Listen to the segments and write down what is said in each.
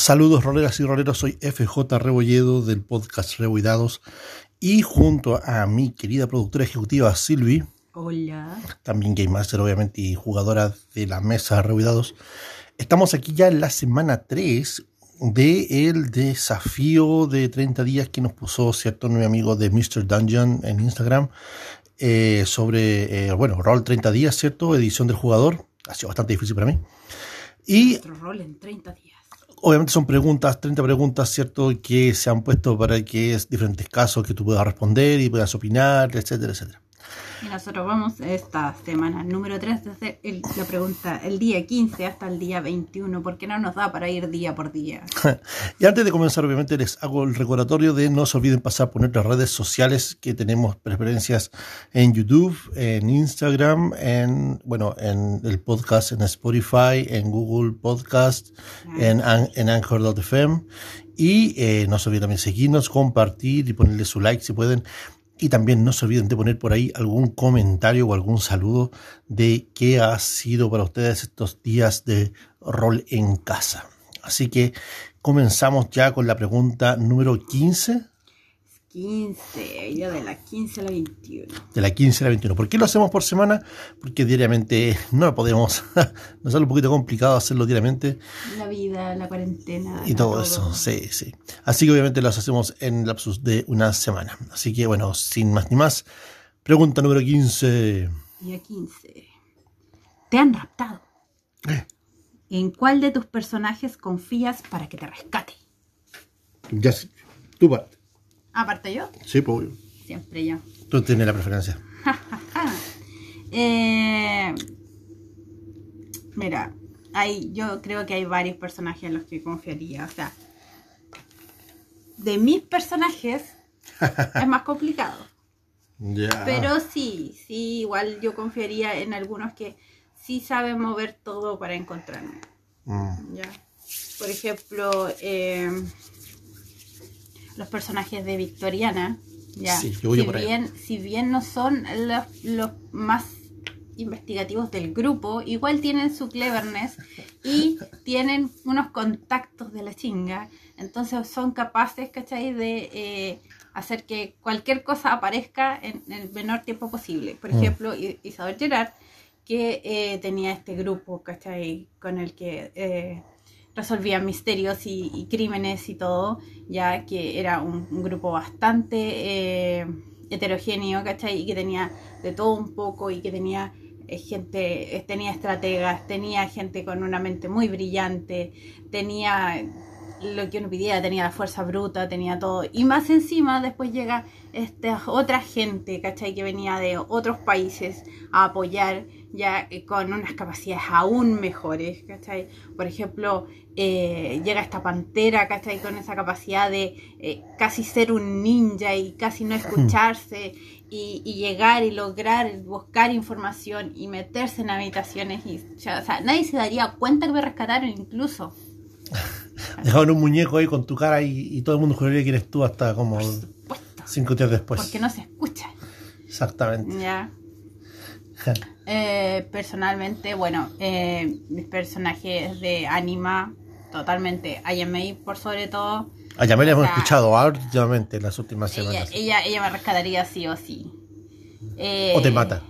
Saludos roleras y roleros, soy FJ Rebolledo del podcast Reboidados y junto a mi querida productora ejecutiva Silvi, Hola. también Game Master obviamente y jugadora de la mesa Reboidados, estamos aquí ya en la semana 3 de el desafío de 30 días que nos puso cierto nuevo amigo de Mr. Dungeon en Instagram eh, sobre, eh, bueno, rol 30 días, ¿cierto? Edición del jugador, ha sido bastante difícil para mí. Y Nuestro rol en 30 días. Obviamente son preguntas, 30 preguntas, ¿cierto? Que se han puesto para que es diferentes casos que tú puedas responder y puedas opinar, etcétera, etcétera. Y nosotros vamos esta semana número 3 de hacer el- la pregunta el día 15 hasta el día 21, porque no nos da para ir día por día. Y antes de comenzar, obviamente, les hago el recordatorio de no se olviden pasar por nuestras redes sociales que tenemos preferencias en YouTube, en Instagram, en, bueno, en el podcast en Spotify, en Google Podcast, en, en Anchor.fm. Y eh, no se olviden también seguirnos, compartir y ponerle su like si pueden. Y también no se olviden de poner por ahí algún comentario o algún saludo de qué ha sido para ustedes estos días de rol en casa. Así que comenzamos ya con la pregunta número 15, 15, ya de la 15 a la 21. de la 15 a la 21. ¿Por qué lo hacemos por semana? Porque diariamente no podemos, nos sale un poquito complicado hacerlo diariamente La vida, la cuarentena. y la todo eso, sí, sí. Así que obviamente los hacemos en lapsus de una semana. Así que bueno, sin más ni más, pregunta número 15. Día 15. Te han raptado. Eh. ¿En cuál de tus personajes confías para que te rescate? Ya, tú parte. Aparte yo, Sí, pues siempre yo. tú tienes la preferencia. Eh, mira, hay, yo creo que hay varios personajes en los que confiaría. O sea, de mis personajes es más complicado. Ya. Pero sí, sí, igual yo confiaría en algunos que sí saben mover todo para encontrarme. Mm. ¿ya? Por ejemplo, eh, los personajes de Victoriana. ¿ya? Sí, yo voy si, por ahí. bien, si bien no son los, los más investigativos del grupo, igual tienen su cleverness y tienen unos contactos de la chinga. Entonces son capaces, ¿cachai? De eh, hacer que cualquier cosa aparezca en, en el menor tiempo posible. Por Mm. ejemplo, Isabel Gerard, que eh, tenía este grupo, ¿cachai? Con el que eh, resolvían misterios y, y crímenes y todo, ya que era un, grupo bastante eh, heterogéneo, ¿cachai? Y que tenía de todo un poco y que tenía eh, gente, eh, tenía estrategas, tenía gente con una mente muy brillante, tenía lo que uno pidiera, tenía la fuerza bruta, tenía todo. Y más encima después llega esta otra gente, ¿cachai? Que venía de otros países a apoyar ya eh, con unas capacidades aún mejores, ¿cachai? Por ejemplo, eh, llega esta pantera, ¿cachai? Con esa capacidad de eh, casi ser un ninja y casi no escucharse y, y llegar y lograr buscar información y meterse en habitaciones y, ya, o sea, nadie se daría cuenta que me rescataron incluso. Dejaban un muñeco ahí con tu cara y, y todo el mundo juraría que eres tú hasta como cinco días después. porque no se escucha. Exactamente. Ya. Eh, personalmente, bueno, eh, mis personajes de anima, totalmente, Ayamei por sobre todo, A Yamel hemos escuchado últimamente en las últimas ella, semanas. ella, ella me rescataría sí o sí. Eh, O te mata.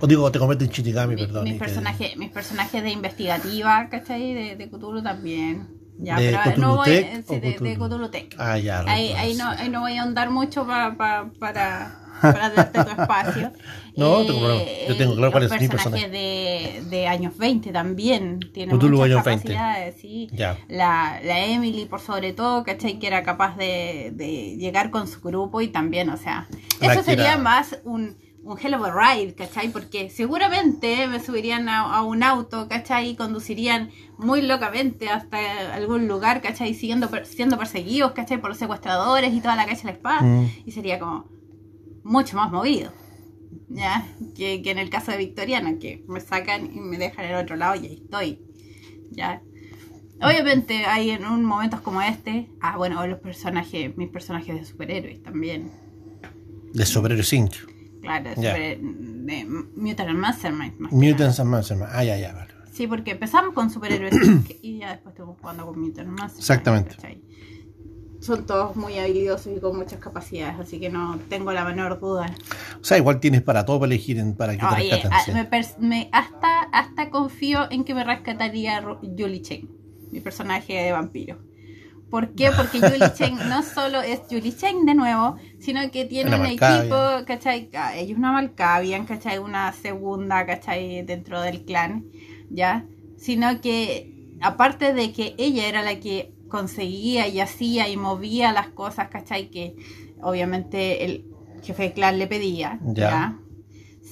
O digo, te convierte en Shinigami, mi- perdón. mis, personajes, mis personajes de investigativa, ¿cachai? De, de Cthulhu también. Ya, ¿De pero Cthulhu no voy, eh, sí, de, de Cthulhu? Cthulhu Tech. Ah, ya. Ahí, ahí, no, ahí no voy a ahondar mucho pa- pa- para, para darte tu espacio. No, tengo problema. Yo tengo claro cuál es mi personajes de, de años 20 también tienen Cthulhu muchas años 20. capacidades, sí. Ya. La, la Emily, por sobre todo, ¿cachai? Que era capaz de, de llegar con su grupo y también, o sea, La eso sería era- más un, un hell of a ride, ¿cachai? Porque seguramente me subirían a, a un auto, ¿cachai? Y conducirían muy locamente hasta algún lugar, ¿cachai? Siguiendo, siendo perseguidos, ¿cachai? Por los secuestradores y toda la calle a la espada. Mm. Y sería como mucho más movido, ¿ya? Que, que en el caso de Victoriana, que me sacan y me dejan en el otro lado y ahí estoy, ¿ya? Obviamente hay en un momentos como este, ah bueno, los personajes, mis personajes de superhéroes también, De Superhéroes Inc. claro, de, Ya. super- de Mutant and Mastermind. Mutants and Mastermind. Ah, ya, ya, vale. Sí, porque empezamos con superhéroes y ya después estuvimos jugando con Mutant Mastermind, Exactamente. ¿cachai? Son todos muy habilidosos y con muchas capacidades, así que no tengo la menor duda. O sea, igual tienes para todo para elegir en- para que te Oye, rescaten. a- sí. me hasta, hasta confío en que me rescataría Julie Chen, mi personaje de vampiro. ¿Por qué? Porque Julie Chen no solo es Julie Chen de nuevo, sino que tiene un equipo, ¿cachai? Ah, Ella es una Malkavian, ¿cachai? Una segunda, ¿cachai? Dentro del clan, ¿ya? Sino que, aparte de que ella era la que conseguía y hacía y movía las cosas, ¿cachai? Que obviamente el jefe de clan le pedía, Ya. ¿ya?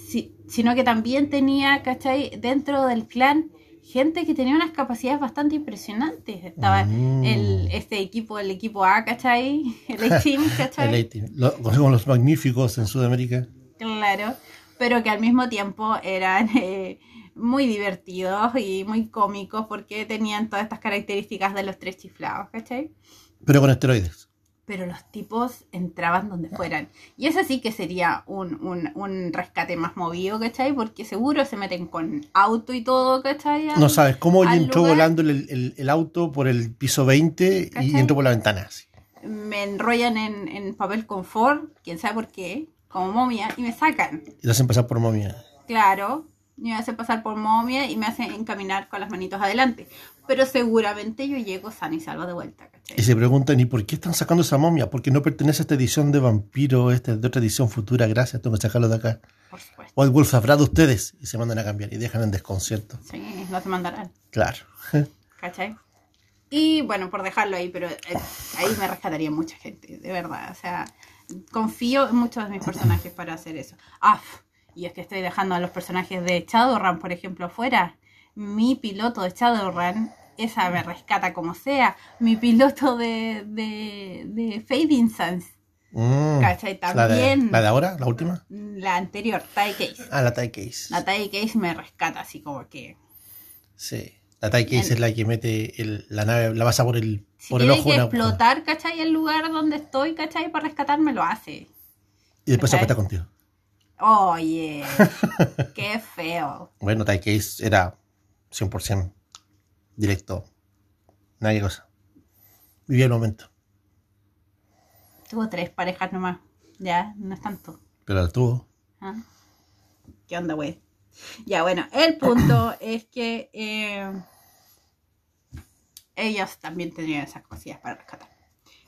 Si- sino que también tenía, ¿cachai? Dentro del clan gente que tenía unas capacidades bastante impresionantes. Estaba Mm. el, este equipo, el equipo A, ¿cachai? El A-Team, ¿cachai? El A-Team. Lo- los magníficos en Sudamérica. Claro, pero que al mismo tiempo eran eh, muy divertidos y muy cómicos porque tenían todas estas características de los tres chiflados, ¿cachai? Pero con esteroides. Pero los tipos entraban donde fueran. Y ese sí que sería un, un, un rescate más movido, ¿cachai? Porque seguro se meten con auto y todo, ¿cachai? No sabes cómo entró lugar. volando el, el- el auto por el piso 20 y entró por la ventana. así. Me enrollan en, en papel confort, quién sabe por qué, como momia, y me sacan. Y te hacen pasar por momia. Claro, me hacen pasar por momia y me hacen encaminar con las manitos adelante. Pero seguramente yo llego sana y salva de vuelta, ¿cachai? Y se preguntan, ¿y por qué están sacando esa momia? Porque no pertenece a esta edición de vampiro, esta es de otra edición futura, gracias, tengo que sacarlo de acá. Por supuesto. White Wolf habrá de ustedes y se mandan a cambiar y dejan en desconcierto. Sí, no se mandarán, Claro. ¿cachai? Y bueno, por dejarlo ahí, pero eh, ahí me rescataría mucha gente, de verdad. O sea, confío en muchos de mis personajes para hacer eso. Ah, y es que estoy dejando a los personajes de Shadowrun, por ejemplo, afuera. Mi piloto de Shadowrun, esa me rescata como sea. Mi piloto de, de, de Fading Suns, Mm. ¿Cachai? ¿La de, También. ¿La de ahora? ¿La última? la anterior, Tai Case. Ah, la TIE Case. La Tai Case me rescata así como que... Sí. La TIE Case En- es la que mete el- la nave, la pasa por el, Si por el ojo. que una- explotar, ¿cachai? El lugar donde estoy, ¿cachai? Para rescatarme lo hace. y después se acuesta contigo. Oye, qué feo. Bueno, TIE Case era 100% directo. Nadie cosa. Vivía el momento. Tuvo tres parejas nomás. Ya, no es tanto. Pero la tuvo. ¿ah? ¿Qué onda, güey? Ya, bueno, el punto es que eh, ellos también tenían esas cosillas para rescatar.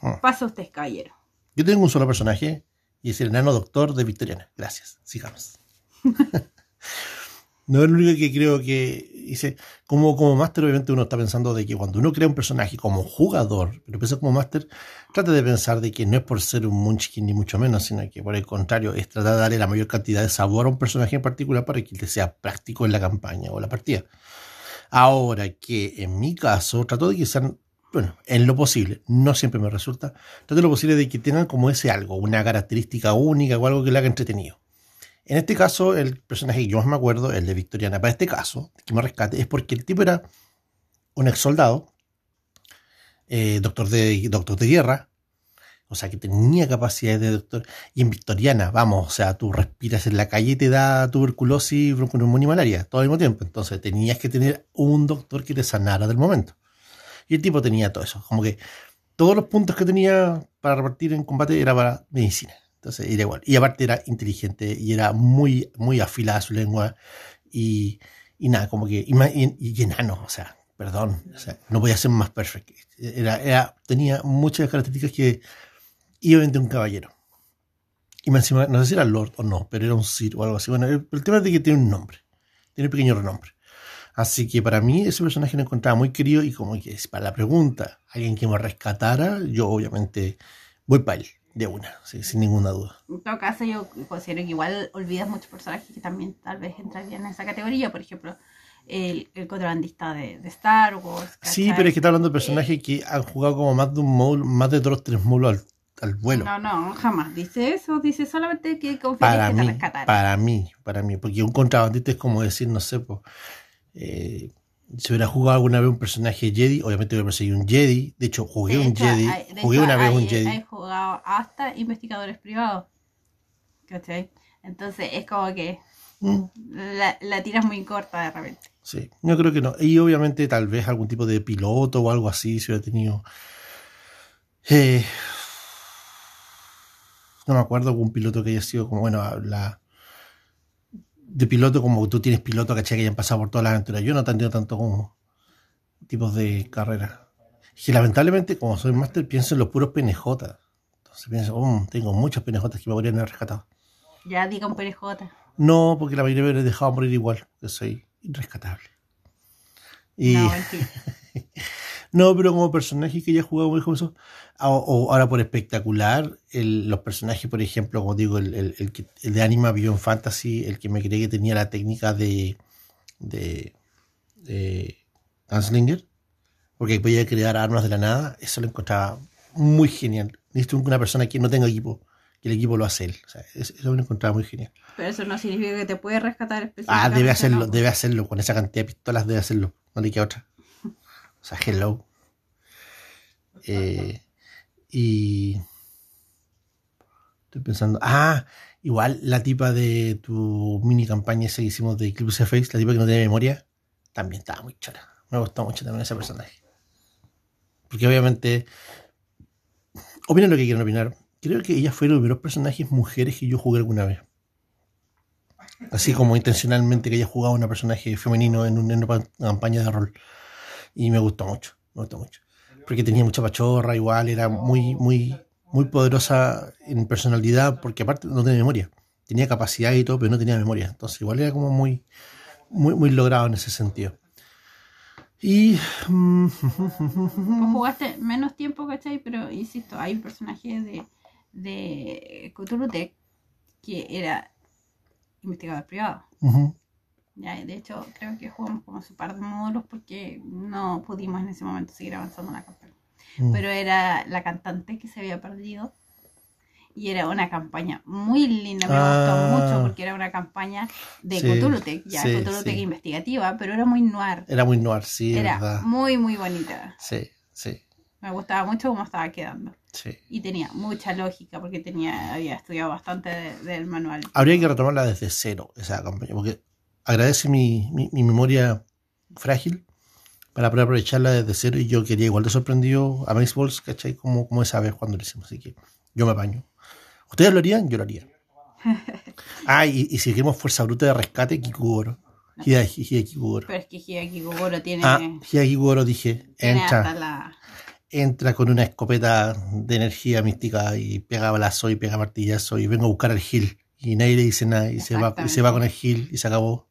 Ah. Pasa usted, caballero. Yo tengo un solo personaje y es el enano doctor de Victoriana. Gracias. Sigamos. no es lo único que creo que hice. Como, como máster, obviamente uno está pensando de que cuando uno crea un personaje como jugador, pero piensa como máster, trata de pensar de que no es por ser un munchkin ni mucho menos, sino que por el contrario, es tratar de darle la mayor cantidad de sabor a un personaje en particular para que te sea práctico en la campaña o la partida. Ahora que en mi caso, trato de que sean, bueno, en lo posible, no siempre me resulta, trato lo posible de que tengan como ese algo, una característica única o algo que le haga entretenido. En este caso, el personaje que yo más me acuerdo, el de Victoriana, para este caso, que me rescate, es porque el tipo era un ex soldado, eh, doctor, de, doctor de guerra, o sea que tenía capacidades de doctor, y en Victoriana, vamos, o sea, tú respiras en la calle y te da tuberculosis, bronconeumonía y malaria, todo al mismo tiempo. Entonces tenías que tener un doctor que te sanara del momento. Y el tipo tenía todo eso, como que todos los puntos que tenía para repartir en combate era para medicina. Entonces era igual. Y aparte era inteligente y era muy, muy afilada su lengua. Y, y nada, como que. Y, y- y enano, o sea, perdón. O sea, no podía ser más perfecto. Era, era, tenía muchas características que. Y obviamente un caballero. Y encima, no sé si era Lord o no, pero era un Sir o algo así. Bueno, el, el tema es de que tiene un nombre. Tiene un pequeño renombre. Así que para mí ese personaje lo encontraba muy querido y como que es para la pregunta, alguien que me rescatara, yo obviamente voy para él, de una, sí, sin ninguna duda. En todo caso, yo considero que igual olvidas muchos personajes que también tal vez entrarían en esa categoría. Por ejemplo, el, el contrabandista de, de Star Wars. Sí, ¿cachai? pero es que está hablando de personajes que han jugado como más de un módulo, más de dos tres módulos al, al vuelo. No, no, jamás dice eso. Dice solamente que confías para que te mí, rescataran. para mí, para mí, porque un contrabandista es como decir, no sé, pues, eh, si hubiera jugado alguna vez un personaje Jedi, obviamente hubiera perseguido un Jedi, de hecho jugué De un hecho, Jedi, hay- jugué hecho, una vez hay- un Jedi. Hay jugado hasta investigadores privados. ¿Cachai? Entonces es como que Mm. la, la tiras muy corta de repente. Sí, yo creo que no. Y obviamente tal vez algún tipo de piloto o algo así si hubiera tenido... Eh, no me acuerdo algún piloto que haya sido como, bueno, la... De piloto como tú tienes piloto, ¿cachai? Que hayan pasado por todas las aventuras. Yo no he tenido tanto como tipos de carrera. Y lamentablemente, como soy máster, pienso en los puros PNJ. Entonces pienso, oh, tengo muchos PNJ que me podrían haber rescatado. Ya diga un PNJ. No, porque la mayoría me he dejado morir igual, que soy irrescatable. Y... No. No, pero como personaje que ya he jugado muy como eso, o, o ahora por espectacular, el- los personajes, por ejemplo, como digo, el, el, el que- el de Anima Beyond Fantasy, el que me creí que tenía la técnica de, de, de Gunslinger, porque podía crear armas de la nada, eso lo encontraba muy genial. Necesito una persona que no tenga equipo, que el equipo lo hace él. O sea, eso lo encontraba muy genial. Pero eso no significa que te puede rescatar Ah, específicamente. debe hacerlo, ¿no? debe hacerlo. Con esa cantidad de pistolas debe hacerlo. No le queda otra. O sea, hello. Eh, y. Estoy pensando. Ah, igual la tipa de tu mini campaña esa que hicimos de Eclipse Face, la tipa que no tiene memoria, también estaba muy chora. Me gustó mucho también ese personaje. Porque obviamente. Opinen lo que quieran opinar. Creo que ella fue uno de los primeros personajes mujeres que yo jugué alguna vez. Así como intencionalmente que haya jugado una personaje femenino en, un- en una campaña de rol. Y me gustó mucho, me gustó mucho. Porque tenía mucha pachorra, igual, era muy, muy, muy poderosa en personalidad, porque aparte no tenía memoria. Tenía capacidad y todo, pero no tenía memoria. Entonces igual era como muy, muy, muy logrado en ese sentido. Y... mm, Vos jugaste menos tiempo, ¿cachai? Pero insisto, hay un personaje de, de Cthulhu Tech que era investigador privado. ujú, Ya, de hecho, creo que jugamos como su par de módulos porque no pudimos en ese momento seguir avanzando en la campaña. mm. Pero era la cantante que se había perdido. Y era una campaña muy linda, me Ah. gustó mucho porque era una campaña de Sí, ya sí, sí. investigativa, pero era muy noir. Era muy noir, sí, Era verdad. muy, muy bonita. Sí, sí, Me gustaba mucho cómo estaba quedando. sí. Y tenía mucha lógica porque tenía había estudiado bastante de- del manual. Habría que retomarla desde cero, esa campaña, porque agradece mi, mi, mi memoria frágil para poder aprovecharla desde cero y yo quería igual de sorprendido a Balls, ¿cachai? Como, como esa vez cuando lo hicimos, así que yo me apaño. ¿Ustedes lo harían? Yo lo haría. Ah, y, y si queremos fuerza bruta de rescate, Kikugoro. Hida, Hida Kikugoro. Pero es que Hideki Kogoro tiene, Ah, Hida Kikugoro dije, entra, la... entra con una escopeta de energía mística y pega balazo y pega martillazo y vengo a buscar al Gil. Y nadie le dice nada y se va, y se va con el Gil y se acabó.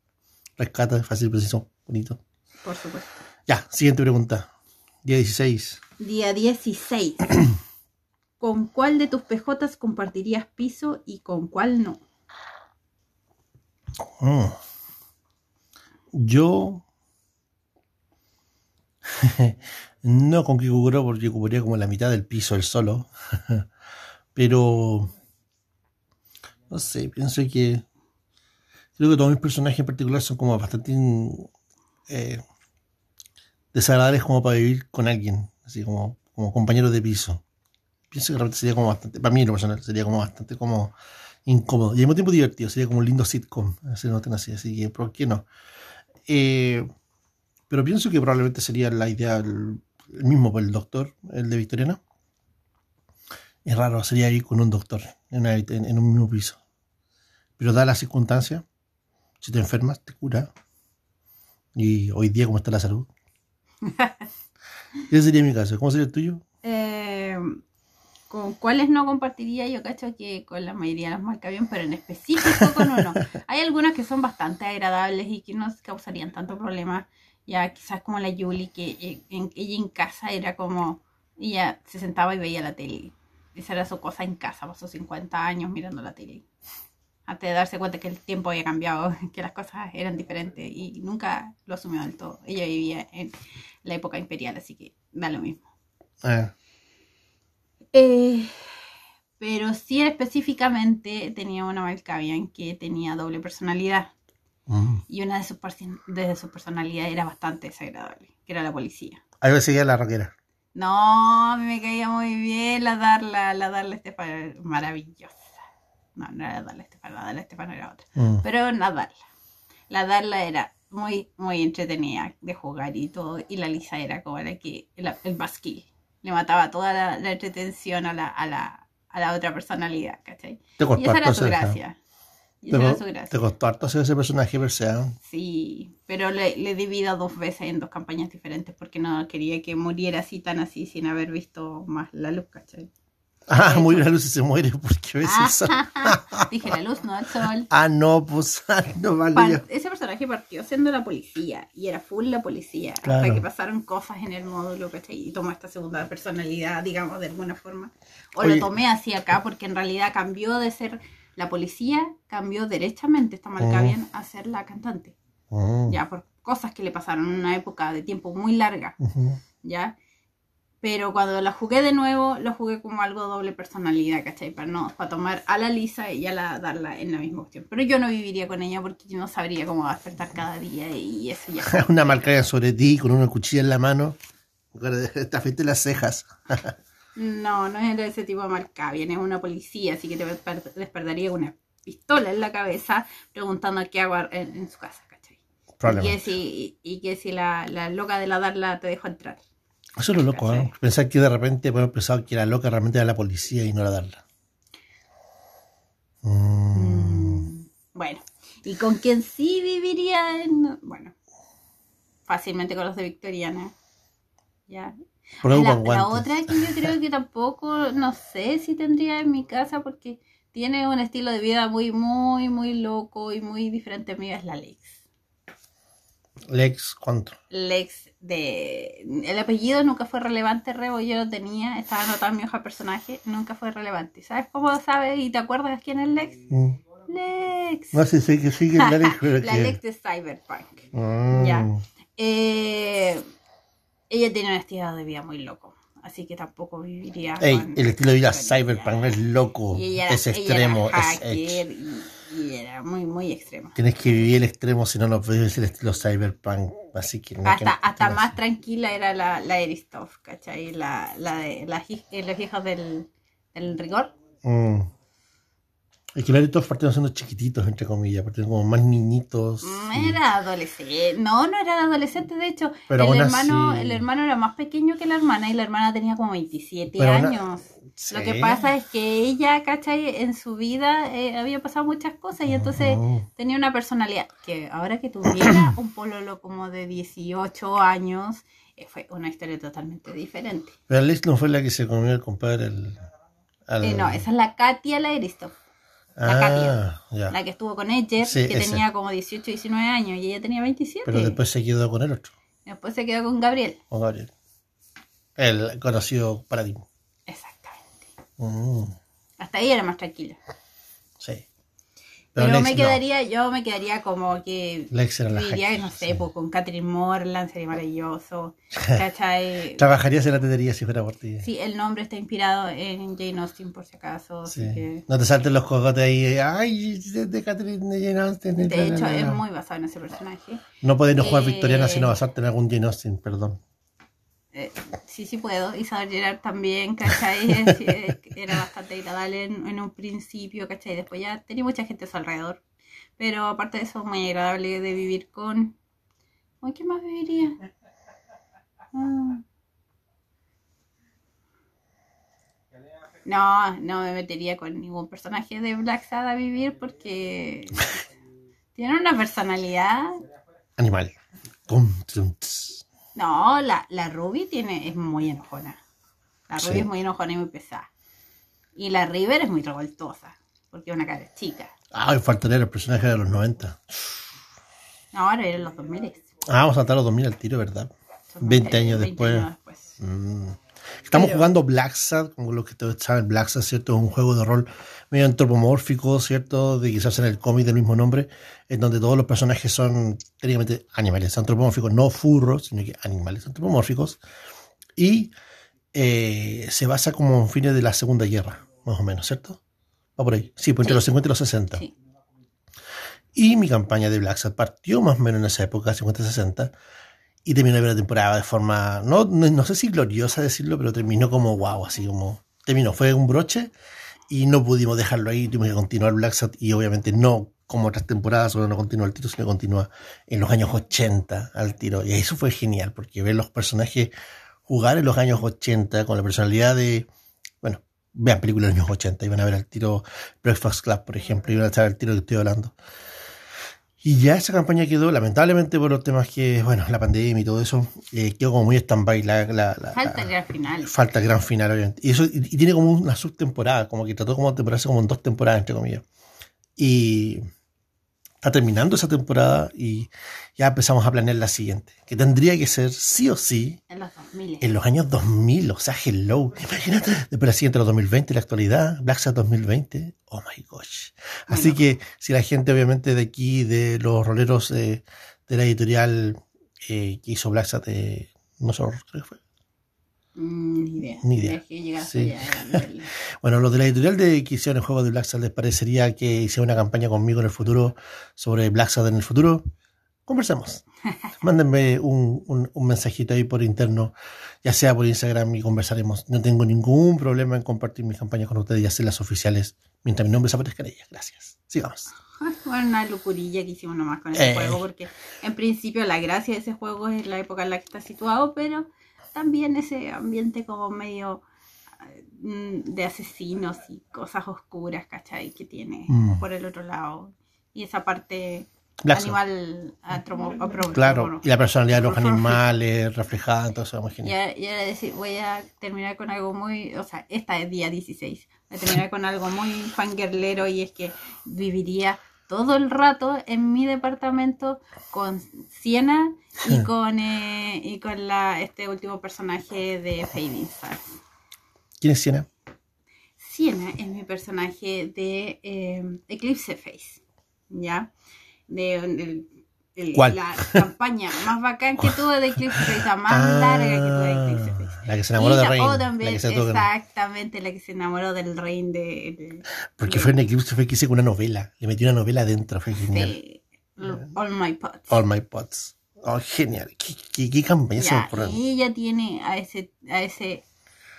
Rescata, fácil, preciso, bonito. Por supuesto. Ya, siguiente pregunta. Día 16. Día 16. ¿Con cuál de tus PJs compartirías piso y con cuál no? Mm. Yo. no con Kikugoro porque ocuparía como la mitad del piso el solo. Pero. No sé, pienso que. Creo que todos mis personajes en particular son como bastante. eh, desagradables como para vivir con alguien. Así como, como compañeros de piso. Pienso que realmente sería como bastante. Para mí, en lo personal, sería como bastante como incómodo y al mismo tiempo divertido. Sería como un lindo sitcom, así noten así, así que, ¿por qué no? Eh, pero pienso que probablemente sería la idea el, mismo por el doctor, el de Victoriano. Es raro, sería ir con un doctor en- en un mismo piso. Pero da la circunstancia, si te enfermas, te cura. Y hoy día, ¿cómo está la salud? Ese sería mi caso. ¿Cómo sería el tuyo? Eh, ¿Con cuáles no compartiría? Yo cacho que con la mayoría de los marca bien, pero en específico con uno. Hay algunas que son bastante agradables y que no causarían tanto problema. Ya quizás como la Yuli, que eh, en- ella en casa era como, ella se sentaba y veía la tele. Esa era su cosa en casa, pasó 50 años mirando la tele. Antes de darse cuenta que el tiempo había cambiado, que las cosas eran diferentes y nunca lo asumió del todo. Ella vivía en la época imperial, así que da lo mismo. Ah, Eh, pero sí específicamente tenía una Malkavian que tenía doble personalidad mm. y una de sus, de sus personalidades era bastante desagradable, que era la policía. Ahí va a seguir la roquera. No, a mí me caía muy bien la Darla, la Darla Estefan, maravillosa. No, no era la Darla Estefan, la Darla Estefan era otra. Mm. Pero la Darla. La Darla era muy, muy entretenida de jugar y todo. Y la Lisa era como la que, el, el basquil. Le mataba toda la, la entretención a la, a, la, a la otra personalidad, ¿cachai? Te Y esa era su gracia. Y te esa era su te gracia. costó harto hacer ese personaje per se, ¿eh? Sí, pero le, le di vida dos veces en dos campañas diferentes porque no quería que muriera así tan así sin haber visto más la luz, ¿cachai? Ah, muy la luz y se muere porque a veces... Ah, dije la luz, no el sol. Ah, no, pues ah, no vale. Ese personaje partió siendo la policía y era full la policía Claro. hasta que pasaron cosas en el módulo ¿cachai? y tomó esta segunda personalidad digamos de alguna forma o Oye. lo tomé así acá porque en realidad cambió de ser la policía cambió derechamente esta marca Mm. bien a ser la cantante Mm, ya por cosas que le pasaron en una época de tiempo muy larga ujú. ya pero cuando la jugué de nuevo lo jugué como algo doble personalidad ¿cachai? para no para tomar a la Lisa y a la darla en la misma cuestión pero yo no viviría con ella porque yo no sabría cómo despertar cada día y eso ya Una marca sobre ti con una cuchilla en la mano. Te las cejas. No, no es de ese tipo de marca. Viene una policía, así que te desper- despertaría una pistola en la cabeza preguntando qué hago en, en su casa, ¿cachai? Y que si, y que si la, la loca de la darla te dejó entrar. Eso es lo loco, ¿eh? Pensar que de repente hemos pensado que la loca realmente era la policía y no la darla. Mm. Bueno, y con quien sí viviría en... Bueno, fácilmente con los de Victoriana. Ya. La, la otra que yo creo que tampoco, no sé si tendría en mi casa porque tiene un estilo de vida muy, muy, muy loco y muy diferente a mí, es la Lex. Lex, ¿cuánto? Lex de... El apellido nunca fue relevante, Rebo, yo lo tenía, estaba anotado en mi hoja de personaje, nunca fue relevante. ¿Sabes cómo sabes y te acuerdas quién es Lex? Mm. Lex. No sé si que sigue la Lex, pero la Lex de Cyberpunk. Mm. Ya. Eh, ella tiene un estilo de vida muy loco, así que tampoco viviría. Ey, con- el estilo de vida cyberpunk es loco, era- es extremo, es hacker. Y, era muy, muy extremo. Tienes que vivir el extremo, si no, no puedes el estilo cyberpunk. Así que no Hasta, que- hasta más sé. tranquila era la, la Eristov, ¿cachai? La, la de eh, los hijos del, del rigor. Mm. Es que los todos partieron siendo chiquititos, entre comillas, partieron como más niñitos. Mm, y- Era adolescente. No, no era adolescente, de hecho. Pero el, hermano, así- el hermano era más pequeño que la hermana y la hermana tenía como 27 Pero años. Lo que pasa es que ella, ¿cachai? En su vida eh, había pasado muchas cosas y entonces Ujú. tenía una personalidad que ahora que tuviera un pololo como de 18 años, eh, fue una historia totalmente diferente. Pero Alex no fue la que se comió el compadre al. al- Eh, no, esa es la Katia la Eristoff, la ah, Katia. ya. la que estuvo con Edger, Sí, que ese. tenía como 18, 19 años y ella tenía 27. Pero después se quedó con el otro, Después se quedó con Gabriel. con Gabriel. El conocido Paradigm. Exactamente. Mm, Hasta ahí era más tranquila. Pero, Lex me no. quedaría, yo me quedaría como que Lex era la diría, hacker, no sé, sí. pues con Catherine Morland sería maravilloso. ¿Cachai? Trabajarías en la tetería si fuera por ti. Sí, el nombre está inspirado en Jane Austen por si acaso. así Sí. que- No te salten los cogotes ahí. Ay, de, de Catherine de Jane Austen. De la, la, hecho, la, es muy basado en ese personaje. No puedes no jugar Eh, victoriana sino basarte en algún Jane Austen, perdón. Eh, sí, sí puedo. Isabel Gerard también, ¿cachai? Era bastante agradable en, un principio, ¿cachai? Después ya tenía mucha gente a su alrededor. Pero aparte de eso, muy agradable de vivir con... ¿Con quién más viviría? Ah. No, no me metería con ningún personaje de Black Sad a vivir porque tiene una personalidad. Animal. No, la, la Ruby tiene, es muy enojona. La Ruby Sí. es muy enojona y muy pesada. Y la River es muy revoltosa, porque es una cara chica. Ay, faltaría el personaje de los 90. No, ahora eran los 2000. Ah, vamos a saltar los 2000 al tiro, ¿verdad? Son 20 años 20 después. años después. Mm. Estamos Pero- jugando Black Sad, como lo que todos saben, Black Sad, ¿cierto? Es un juego de rol medio antropomórfico, ¿cierto? De quizás en el cómic del mismo nombre, en donde todos los personajes son técnicamente animales antropomórficos, no furros, sino que animales antropomórficos. Y eh, se basa como en fines de la Segunda Guerra, más o menos, ¿cierto? Va por ahí. Sí, pues entre Sí. los 50 y los 60. Sí. Y mi campaña de Black Sad partió más o menos en esa época, 50-60, y terminó la primera temporada de forma, no, no, no sé si gloriosa decirlo, pero terminó como wow, así como, terminó, fue un broche y no pudimos dejarlo ahí, tuvimos que continuar Black Sad y obviamente no como otras temporadas, solo no continúa al tiro, sino continúa en los años 80 al tiro. Y eso fue genial, porque ver los personajes jugar en los años 80 con la personalidad de, bueno, vean películas de los años 80 y van a ver al tiro Breakfast Club, por ejemplo, y van a estar al tiro que estoy hablando. Y ya esa campaña quedó, lamentablemente por los temas que, bueno, la pandemia y todo eso, eh, quedó como muy stand-by. La, la, la, falta el gran final. Falta el gran final, obviamente. Y, eso, y, tiene como una subtemporada, como que trató como de temporarse como en dos temporadas, entre comillas. Y está terminando esa temporada y ya empezamos a planear la siguiente, que tendría que ser sí o sí en los 2000. En los años 2000, o sea, hello. Imagínate, después la siguiente, los 2020, la actualidad, Black Sabbath 2020. Oh my gosh. Así Bueno. que si la gente, obviamente, de aquí, de los roleros de, de la editorial eh, que hizo Black Sabbath, eh, no sé, creo que fue. Ni idea. Ni idea. Sí. allá, Bueno, los de la editorial de que hicieron el juego de Black Sabbath, ¿les parecería que hiciera una campaña conmigo en el futuro sobre Black Sabbath en el futuro? Conversemos. Mándenme un, un- un mensajito ahí por interno, ya sea por Instagram y conversaremos. No tengo ningún problema en compartir mis campañas con ustedes y hacerlas oficiales mientras mi nombre se aparezca en ellas. Gracias. Sigamos. Bueno, una locurilla que hicimos nomás con ese Eh. juego, porque en principio la gracia de ese juego es la época en la que está situado, pero también ese ambiente como medio mm, de asesinos y cosas oscuras, ¿cachai? Que tiene Mm. por el otro lado. Y esa parte Black animal atromo- Claro, y la personalidad de los animales reflejada, entonces ahora, y ahora decir, voy a terminar con algo muy, o sea, esta es día 16, voy a terminar con algo muy fangirlero y es que viviría todo el rato en mi departamento con Siena y con eh, y con la este último personaje de Fading Stars. ¿Quién es Siena? Siena es mi personaje de eh, Eclipse Face, ¿ya? De, la campaña más bacán que tuve de Eclipse Face, la más larga que tuve de Eclipse Face. La que se enamoró de Rain. o la también, que se tuvo que- exactamente, la que se enamoró del rey de, de- Porque fue en Eclipse, fue que hice una novela. Le metí una novela adentro, fue genial. All My Pots. All My Pots. Oh, genial. ¿Qué, qué, qué campaña Ya, y ella tiene a ese, a ese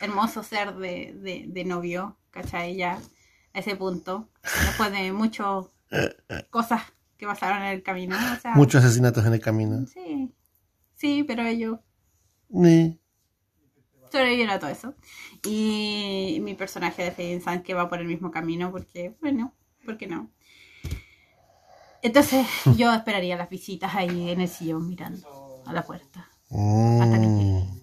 hermoso ser de, de, de novio, ¿cachai? Ya a ese punto, después de muchas cosas que pasaron en el camino. O sea, Muchos asesinatos en el camino. Sí, sí, pero ellos Ni- sobrevivieron a todo eso. Y mi personaje de Fading Sun que va por el mismo camino, porque, bueno, ¿por qué no? Entonces yo esperaría las visitas ahí en el sillón mirando a la puerta. Hasta que Mm. llegue.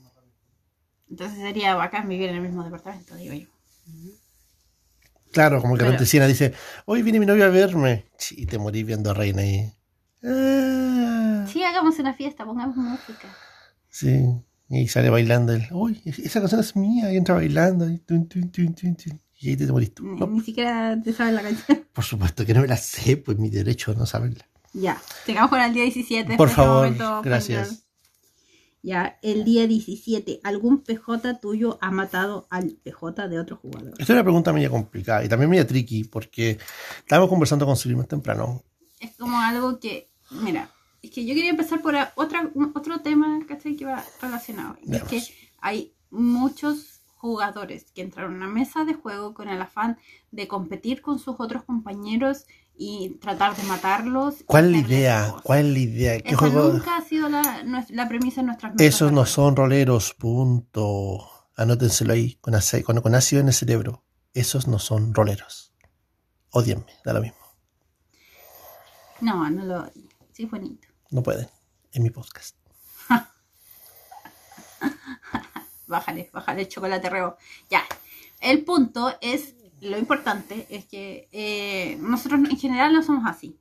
Entonces sería bacán vivir en el mismo departamento, digo yo. Claro, como que Pero- repente Siena dice, hoy viene mi novio a verme. Y te morís viendo a Reina ahí. Ah, Sí, hagamos una fiesta, pongamos música. sí. Y sale bailando él. Uy, esa canción es mía. Y entra bailando. Y, tun, tun, tun, y ahí te, te morís tú. Ni, No, ni siquiera te sabes la canción. por supuesto que no me la sé, pues mi derecho a no saberla. ya, sigamos con el día 17. Por este favor, momento, gracias. Ya, el día 17, ¿algún PJ tuyo ha matado al PJ de otro jugador? Esta es una pregunta media complicada y también media tricky porque estábamos conversando con Silvia más temprano. Es como algo que, mira, es que yo quería empezar por otra, otro tema, ¿cachai? Que va relacionado. Es que hay muchos jugadores que entraron a una mesa de juego con el afán de competir con sus otros compañeros y tratar de matarlos. ¿Cuál es la idea? ¿Cuál es la idea? ¿Qué Esa juego? nunca ha sido la, la premisa en nuestras mesas. Esos de no son roleros, punto. Anótenselo ahí, con, con, con ácido en el cerebro. Esos no son roleros. Odienme, da lo mismo. No, no lo. Sí, es bonito. No pueden. En mi podcast. Bájale, bájale chocolate reo. Ya. El punto es, lo importante es que eh, nosotros en general no somos así.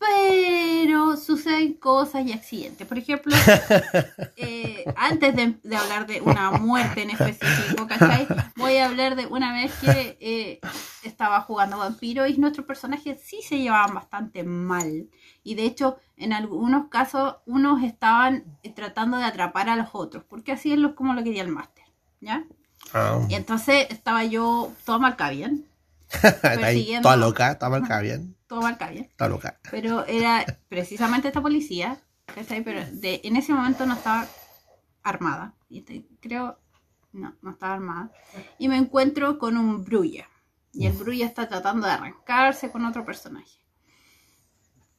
Pero suceden cosas y accidentes. Por ejemplo, eh, antes de, de hablar de una muerte en específico, ¿cachai? Voy a hablar de una vez que eh, estaba jugando vampiro y nuestros personajes sí se llevaban bastante mal. Y de hecho, en algunos casos, unos estaban tratando de atrapar a los otros, porque así es lo, como lo quería el máster, ¿ya? Ah, Y entonces estaba yo toda marca bien, persiguiendo- toda loca, está marcada bien. Toda marca bien. Está loca. Pero era precisamente esta policía, ¿cachai? Pero de, en ese momento no estaba armada. Y te- creo, no, no estaba armada. Y me encuentro con un Brulla. Y el Brulla está tratando de arrancarse con otro personaje.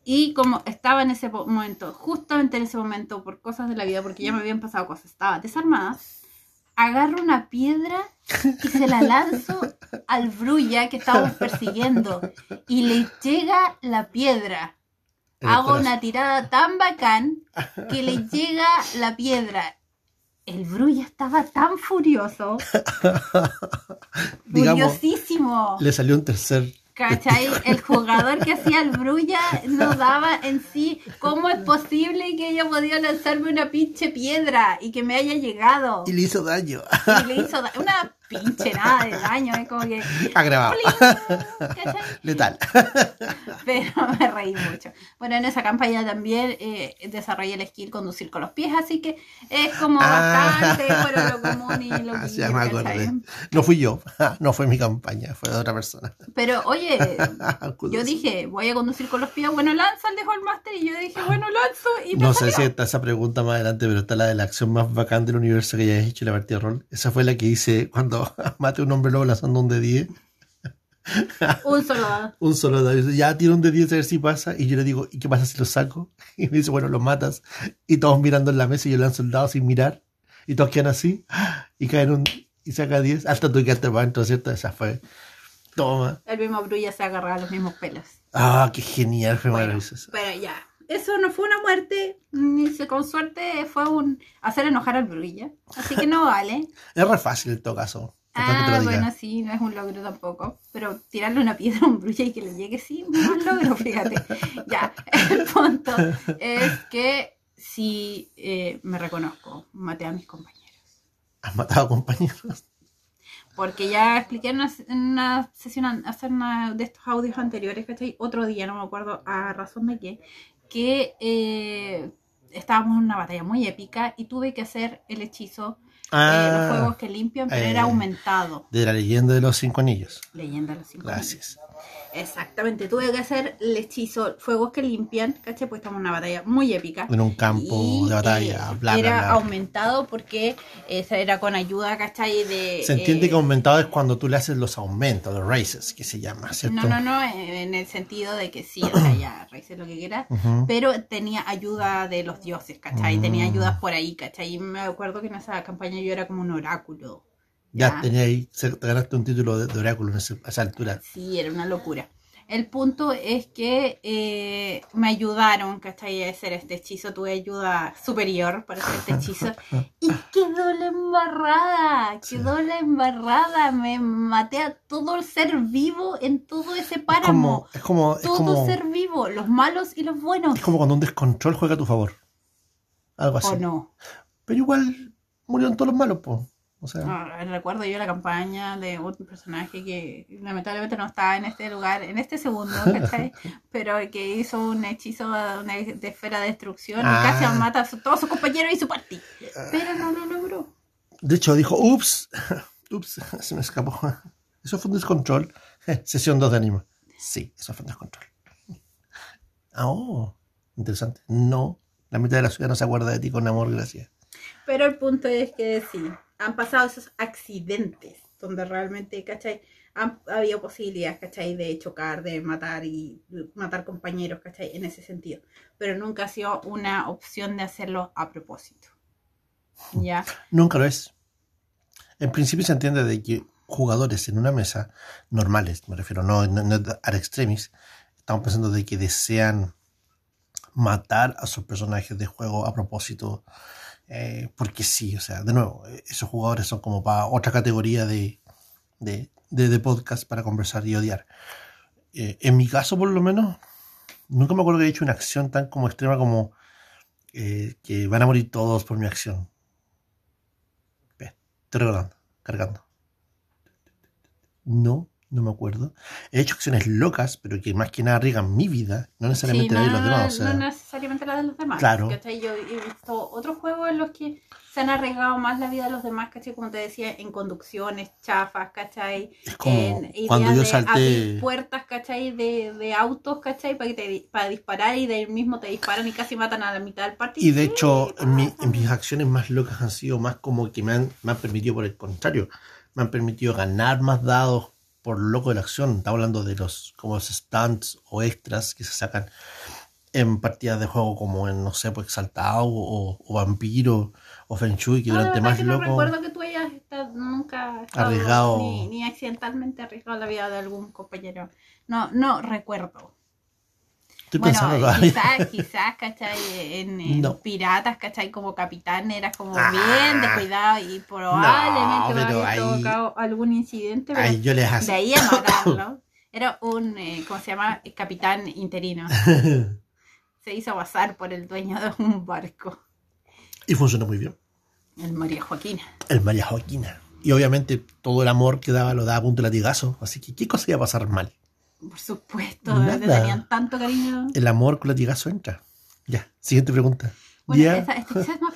Y como estaba en ese momento, justamente en ese momento, por cosas de la vida, porque ya me habían pasado cosas, estaba desarmada, agarro una piedra y se la lanzo al brulla que estábamos persiguiendo. Y le llega la piedra. Hago una tirada tan bacán que le llega la piedra. El brulla estaba tan furioso, Digamos, furiosísimo. le salió un tercer. ¿Cachai? El jugador que hacía el brulla no daba en sí. ¿Cómo es posible que haya podido lanzarme una pinche piedra y que me haya llegado? Y le hizo daño. Y le hizo da- una pinche nada de daño, es como que. Agravado. Letal. Pero me reí mucho. Bueno, en esa campaña también eh, desarrollé el skill conducir con los pies, así que es como Ah. bastante bueno, lo común y lo que Ya me acordé. No fui yo. No fue mi campaña, fue de otra persona. Pero oye, yo dije, voy a conducir con los pies, bueno, lanza el dejó el máster y yo dije, bueno, lanzo y me No sé si está esa pregunta más adelante, pero está la de la acción más bacán del universo que hayas hecho en la partida de rol. Esa fue la que hice cuando mate a un hombre lobo lanzando un de 10. Un solo dado. Un solo dado. Ya tira un de 10 a ver si pasa. Y yo le digo, ¿y qué pasa si lo saco? Y me dice, bueno, lo matas. Y todos mirando en la mesa y yo lanzo el dado sin mirar. Y todos quedan así. Y caen un. Y saca 10. Hasta tú quedaste para adentro, ¿cierto? Esa fue. Toma. El mismo brulla se agarraba a los mismos pelos. Ah, qué genial, fue Bueno, maravilloso. pero ya, eso no fue una muerte, ni se, con suerte fue un hacer enojar al brulla. Así que no vale. Es re fácil en todo caso. Que Ah, bueno, sí, no es un logro tampoco. Pero tirarle una piedra a un brulla y que le llegue, sí, no es un logro, fíjate. Ya, el punto es que sí eh, me reconozco, maté a mis compañeros. Has matado compañeros. Porque ya expliqué en una, en una sesión, hacer una de estos audios anteriores, ¿cachai? Otro día, no me acuerdo a razón de qué, que eh, estábamos en una batalla muy épica y tuve que hacer el hechizo, eh, los Ah, fuegos que limpian, pero eh. era aumentado. de la leyenda de los cinco anillos. Leyenda de los cinco anillos. Exactamente, tuve que hacer el hechizo Fuegos que limpian, ¿cachai? Pues estamos en una batalla muy épica. En un campo Y, de batalla, eh, bla, era bla, bla. aumentado porque esa era con ayuda, ¿cachai? De, Se entiende eh, que aumentado es cuando tú le haces los aumentos, los raises, que se llama, ¿cierto? No, no, no, en el sentido de que sí, o sea, ya, raíces lo que quieras, pero tenía ayuda de los dioses, ¿cachai? Mm. Tenía ayudas por ahí, ¿cachai? Y me acuerdo que en esa campaña yo era como un oráculo. Ya, Ya. tenía ahí, te ganaste un título de, de oráculo en ese- a esa altura. Sí, era una locura. El punto es que eh, me ayudaron, ¿cachai? A hacer este hechizo. Tuve ayuda superior para hacer este hechizo. Y quedó la embarrada. Quedó la embarrada. Me maté a todo el ser vivo en todo ese Es páramo. como, es como, es todo como, ser vivo, los malos y los buenos. es como cuando un descontrol juega a tu favor. Algo así. ¿O no? Pero igual murieron todos los malos, pues. O sea, Ah, recuerdo yo la campaña de un personaje que lamentablemente no estaba en este lugar, en este segundo, ¿cachai? Pero que hizo un hechizo una de esfera de destrucción Ah. y casi mata a su- todos sus compañeros y su party. Pero no lo logró. de hecho dijo, ups, ups, se me escapó. Eso fue un descontrol. Sesión 2 de anima. Sí, eso fue un descontrol. Ah, oh, interesante. No, la mitad de la ciudad no se acuerda de ti con amor, gracias. Pero el punto es que sí, han pasado esos accidentes donde realmente, ¿cachai? Han habido posibilidades, ¿cachai? De chocar, de matar y matar compañeros, ¿cachai? En ese sentido. Pero nunca ha sido una opción de hacerlo a propósito. ¿Ya? Nunca lo es. En principio se entiende de que jugadores en una mesa, normales, me refiero, no, no, no ad extremis, estamos pensando de que desean matar a sus personajes de juego a propósito, eh, porque sí, o sea, de nuevo, eh, esos jugadores son como para otra categoría de, de, de- podcast para conversar y odiar. Eh, en mi caso, por lo menos, nunca me acuerdo que haya hecho una acción tan como extrema como eh, que van a morir todos por mi acción. Estoy cargando. No, no me acuerdo. He hecho acciones locas, pero que más que nada arriesgan mi vida, no necesariamente Sí, la de los demás. o sea, no necesariamente la de los demás. Claro. ¿cachai? Yo he visto otros juegos en los que se han arriesgado más la vida de los demás, ¿cachai? Como te decía, en conducciones, chafas, ¿cachai? es como en cuando yo de salté. abrir puertas, ¿cachai? De, de autos, ¿cachai? Para, que te, para disparar y de ahí mismo te disparan y casi matan a la mitad del partido. Y de hecho, mi- mis acciones más locas han sido más como que me han, me han permitido, por el contrario, me han permitido ganar más dados por loco de la acción. Estamos hablando de los como los stunts o extras que se sacan. en partidas de juego como en, no sé, pues Exaltado o, o Vampiro o Feng Shui, que No, la durante más que no loco. recuerdo que tú hayas estado- nunca estado Arriesgado. Ni, ni accidentalmente arriesgado la vida de algún compañero. No, no recuerdo. Estoy bueno, pensando todavía. quizás, quizás, ¿cachai? En, en No. piratas, ¿cachai? Como capitán eras como Ah. bien descuidado y probablemente me pero había provocado algún incidente, pero Ahí yo les de hace. ahí a matarlo. Era un, eh, ¿cómo se llama? Capitán interino. Se hizo pasar por el dueño de un barco, y funcionó muy bien. el María Joaquina. El María Joaquina. Y obviamente todo el amor que daba lo daba a punto de latigazo. Así que, ¿qué cosa iba a pasar mal? Por supuesto, Nada. le tenían tanto cariño. El amor con latigazo entra. Ya, siguiente pregunta. Bueno, Ya. esta, esta quizás es más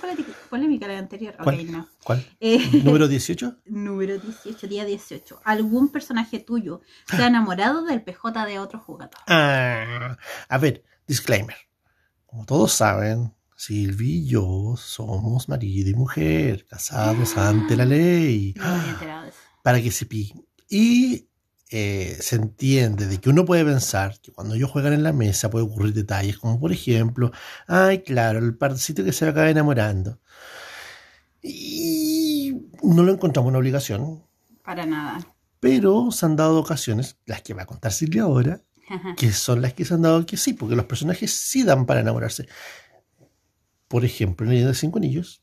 polémica la anterior. ¿Cuál? Ok, no. ¿Cuál? Eh, ¿Número 18? número 18, día 18. ¿Algún personaje tuyo se ha enamorado del PJ de otro jugador? Ah, a ver, disclaimer. Como todos saben, Silvi y yo somos marido y mujer, casados ante la ley. No me había enterado de eso. Para que se pi. Y eh, se entiende de que uno puede pensar que cuando ellos juegan en la mesa puede ocurrir detalles como por ejemplo, ay claro, el parcito que se acaba enamorando. Y no lo encontramos una obligación, Para nada. pero se han dado ocasiones, las que va a contar Silvia ahora, que son las que se han dado que sí, porque los personajes sí dan para enamorarse. Por ejemplo, en Leyenda de Cinco Anillos,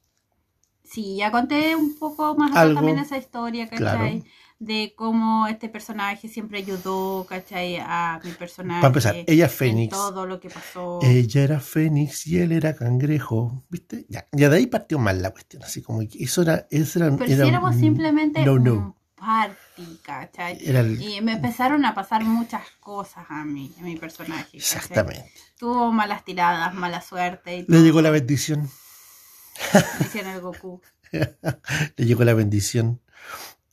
Sí, ya conté un poco más Algo, también esa historia, ¿cachai? claro. De cómo este personaje siempre ayudó, ¿cachai? A mi personaje. para empezar, ella es en Fénix, todo lo que pasó. ella era Fénix y él era cangrejo, ¿viste? Ya, ya de ahí partió mal la cuestión, así como que eso era... Eso era, Pero era si éramos un- simplemente no, un no. party, ¿cachai? El- Y me empezaron a pasar muchas cosas a mí, a mi personaje. ¿cachai? Exactamente. Tuvo malas tiradas, mala suerte. Y Le llegó la bendición, el Goku. le llegó la bendición.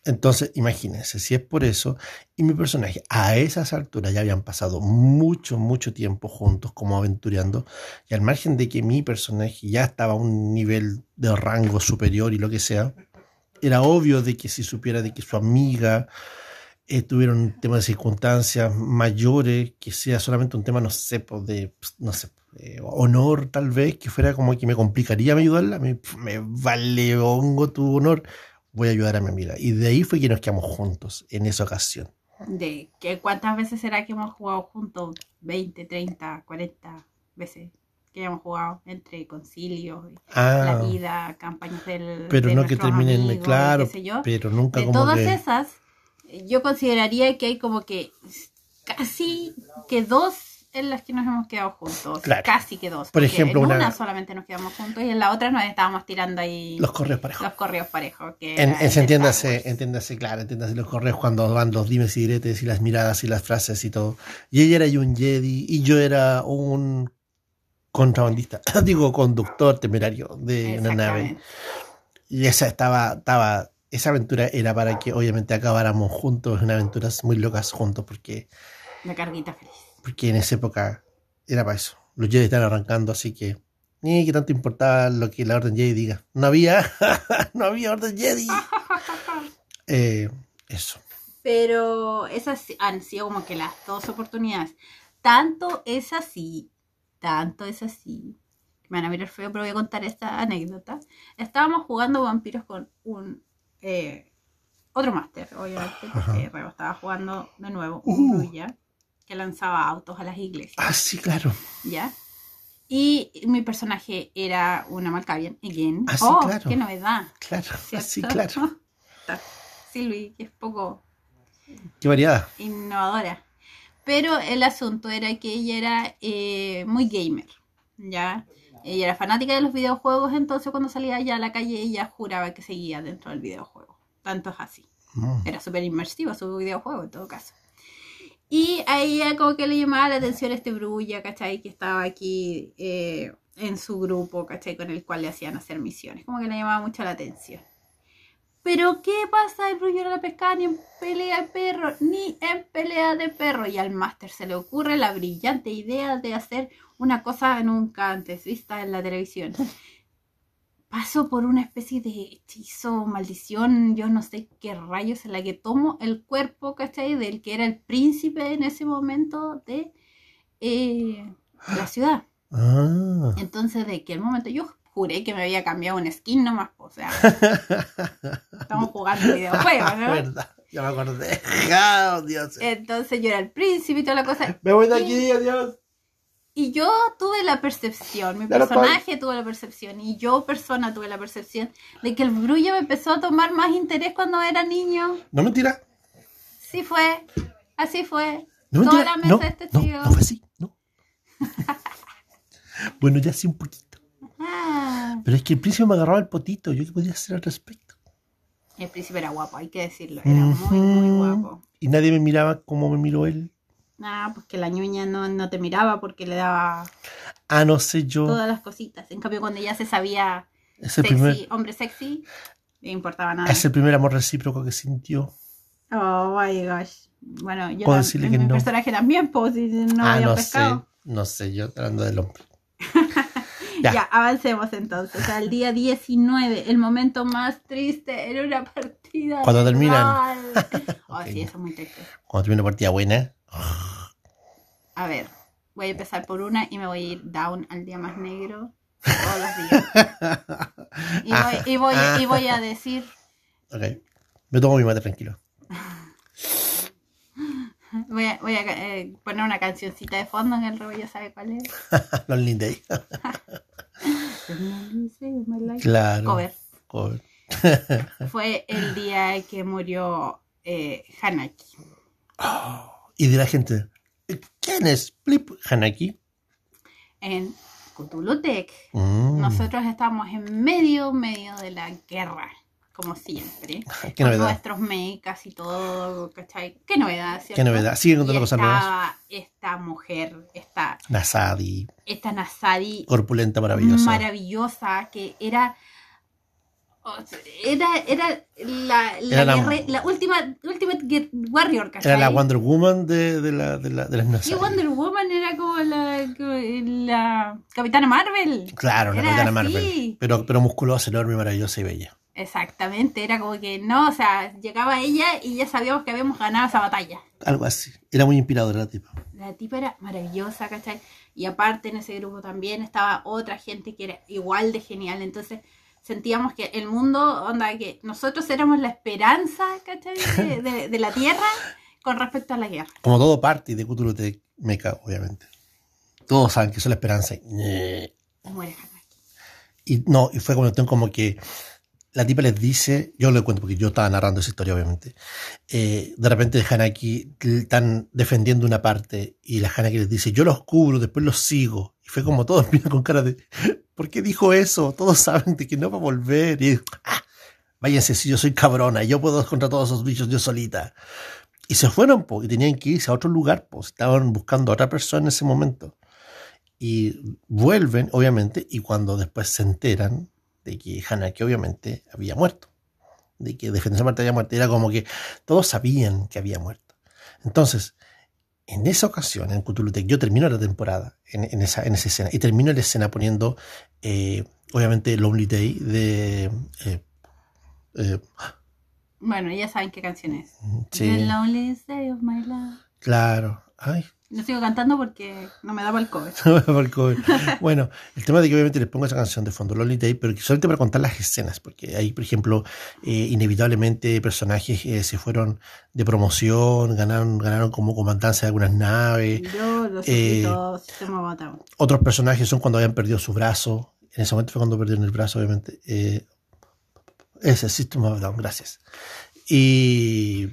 Entonces, imagínense, si es por eso, y mi personaje a esas alturas ya habían pasado mucho, mucho tiempo juntos como aventureando, y al margen de que mi personaje ya estaba a un nivel de rango superior y lo que sea, era obvio de que si supiera de que su amiga eh, tuviera un tema de circunstancias mayores, que sea solamente un tema, no sé, pues, de, pues, no sé, eh, honor tal vez, que fuera como que me complicaría ayudarla, me, me vale hongo tu honor, voy a ayudar a mi amiga. Y de ahí fue que nos quedamos juntos en esa ocasión. De que cuántas veces será que hemos jugado juntos, 20, 30, 40 veces que hemos jugado entre concilios, y la Ah, vida, campañas del pero de no que terminen, amigos, claro, qué sé yo. pero nunca De como todas que... esas, yo consideraría que hay como que casi que dos en las que nos hemos quedado juntos. Claro. Casi que dos. Por ejemplo, en una- una... solamente nos quedamos juntos y en la otra nos estábamos tirando ahí Los correos parejos. los correos parejos. Que En, entiéndase, entiéndase, claro, entiéndase los correos cuando van los dimes y diretes y las miradas y las frases y todo. Y ella era un Jedi y yo era un contrabandista, digo conductor temerario de una nave. Y esa estaba, estaba, esa aventura era para que obviamente acabáramos juntos, una aventura muy locas juntos, porque, La carguita feliz. Porque en esa época era para eso. Los Jedi están arrancando, así que ni que tanto importaba lo que la Orden Jedi diga. No había, no había Orden Jedi. Eh, eso. Pero esas han sido como que las dos oportunidades. Tanto es así, tanto es así. Me van a mirar feo, pero voy a contar esta anécdota. Estábamos jugando vampiros con un eh, otro máster, obviamente, porque Rebo estaba jugando de nuevo un Uh. Que lanzaba autos a las iglesias, Ah, sí, claro. ¿ya? Y mi personaje era una Malkavian, again. Ah, sí, oh, claro. qué novedad. Claro, ¿cierto? sí, claro. Está Silvi, que es poco Qué variedad. innovadora. Pero el asunto era que ella era eh, muy gamer, ¿ya? Ella era fanática de los videojuegos, entonces cuando salía allá a la calle ella juraba que seguía dentro del videojuego. Tanto es así. Mm. Era súper inmersivo su videojuego en todo caso. Y a ella como que le llamaba la atención este Brulla, ¿cachai? Que estaba aquí eh, en su grupo, ¿cachai? Con el cual le hacían hacer misiones. Como que le llamaba mucho la atención. Pero ¿qué pasa? El Brulla no la pescaba ni en pelea de perro, ni en pelea de perro. Y al máster se le ocurre la brillante idea de hacer una cosa nunca antes vista en la televisión. Paso por una especie de hechizo, maldición, yo no sé qué rayos, en la que tomo el cuerpo, ¿cachai? Del que era el príncipe en ese momento de... eh, la ciudad. Ah. Entonces, de aquel momento yo juré que me había cambiado un skin nomás, o sea, estamos jugando videojuegos, ¿no? Verdad, ya me acordé. Ah, Dios. Entonces yo era el príncipe y toda la cosa. Me voy de aquí, adiós. Y yo tuve la percepción, mi personaje tuvo la percepción, y yo, persona, tuve la percepción de que el brullo me empezó a tomar más interés cuando era niño. No mentira. Sí fue, así fue. No Toda mentira. la mesa No, es testigo. no fue así. No. bueno, ya sí un poquito. Ah, Pero es que el príncipe me agarraba el potito. ¿Yo qué podía hacer al respecto? el príncipe era guapo, hay que decirlo, era muy, muy guapo. Y nadie me miraba como me miró él. Ah, pues que la ñuña no, no te miraba porque le daba Ah, no sé yo. todas las cositas. En cambio, cuando ya se sabía sexy, primer, hombre sexy, le importaba nada. es el primer amor recíproco que sintió. Oh my gosh. Bueno, yo Puedo decirle mi que no. personaje también, pues si no ah, había no pescado. sé. No sé, yo hablando del hombre. Ya. Ya. avancemos entonces. Al día 19, el momento más triste en una partida. Cuando terminan. Oh, sí, eso es muy triste. Cuando termine una partida buena. A ver, voy a empezar por una y me voy a ir down al día más negro todos los días. Y voy, y voy, y voy a decir, ok. Me tomo mi mate tranquilo. voy a, voy a eh, poner una cancioncita de fondo que el ya sabe cuál es. Los Linday. Claro. Cover. Cover. Fue el día que murió eh, Hanaki. Y de la gente. ¿Quién es Flip Hanaki? En Cthulhu Tech. Mm, Nosotros estamos en medio, medio de la guerra, como siempre. Qué Con novedad. nuestros mecas y todo, ¿cachai? Qué novedad, ¿cierto? Qué novedad. Siguen Y contando cosas nuevas. esta mujer, esta, Nasadi. esta Nasadi Corpulenta, maravillosa. maravillosa, que era... o sea, Era, era la, la, Era la- guerre- la última Ultimate Warrior, ¿cachai? Era la Wonder Woman de, de, la, de, la, de las Sí, Nasadi. Wonder Woman era como la, la Capitana Marvel. Claro, Era capitana así. Marvel. Pero, pero musculosa, enorme, maravillosa y bella. Exactamente, era como que no, o sea, llegaba ella y ya sabíamos que habíamos ganado esa batalla. Algo así. Era muy inspiradora la tipa. La tipa era maravillosa, ¿cachai? Y aparte en ese grupo también estaba otra gente que era igual de genial. Entonces sentíamos que el mundo, onda, que nosotros éramos la esperanza, ¿cachai? De, de- de la Tierra con respecto a la guerra. Como todo party de Cthulhu Tech Mecha, obviamente. Todos saben que eso es la esperanza. Y, no, y fue como, como que la tipa les dice, yo le cuento porque yo estaba narrando esa historia, obviamente. eh, de repente Hanaki están defendiendo una parte y la Hanaki les dice, yo los cubro, después los sigo. Y fue como todos miran con cara de, ¿por qué dijo eso? Todos saben de que no va a volver. Y "Ah, váyanse, si yo soy cabrona, yo puedo contra todos esos bichos yo solita. Y se fueron, po, y tenían que irse a otro lugar, pues estaban buscando a otra persona en ese momento. Y vuelven, obviamente, y cuando después se enteran de que Hanaki obviamente había muerto, de que Defensor Marte había muerto, era como que todos sabían que había muerto. Entonces, en esa ocasión, en Cthulhu yo termino la temporada en, en esa, en esa escena, y termino la escena poniendo, eh, obviamente, Lonely Day de... eh, eh, Bueno, ya saben qué canción es. The sí, Loneliest Day of My Life. claro. Ay, No sigo cantando porque no me daba el cover. Por el cover. bueno, el tema de que obviamente les pongo esa canción de fondo, Lonely Day, pero solamente para contar las escenas, porque ahí, por ejemplo, eh, inevitablemente personajes eh, se fueron de promoción, ganaron, ganaron como comandancia de algunas naves. Yo los Eh, se me. Otros personajes son cuando habían perdido su brazo. En ese momento fue cuando perdieron el brazo, obviamente. Eh, ese System of Down, gracias. Y.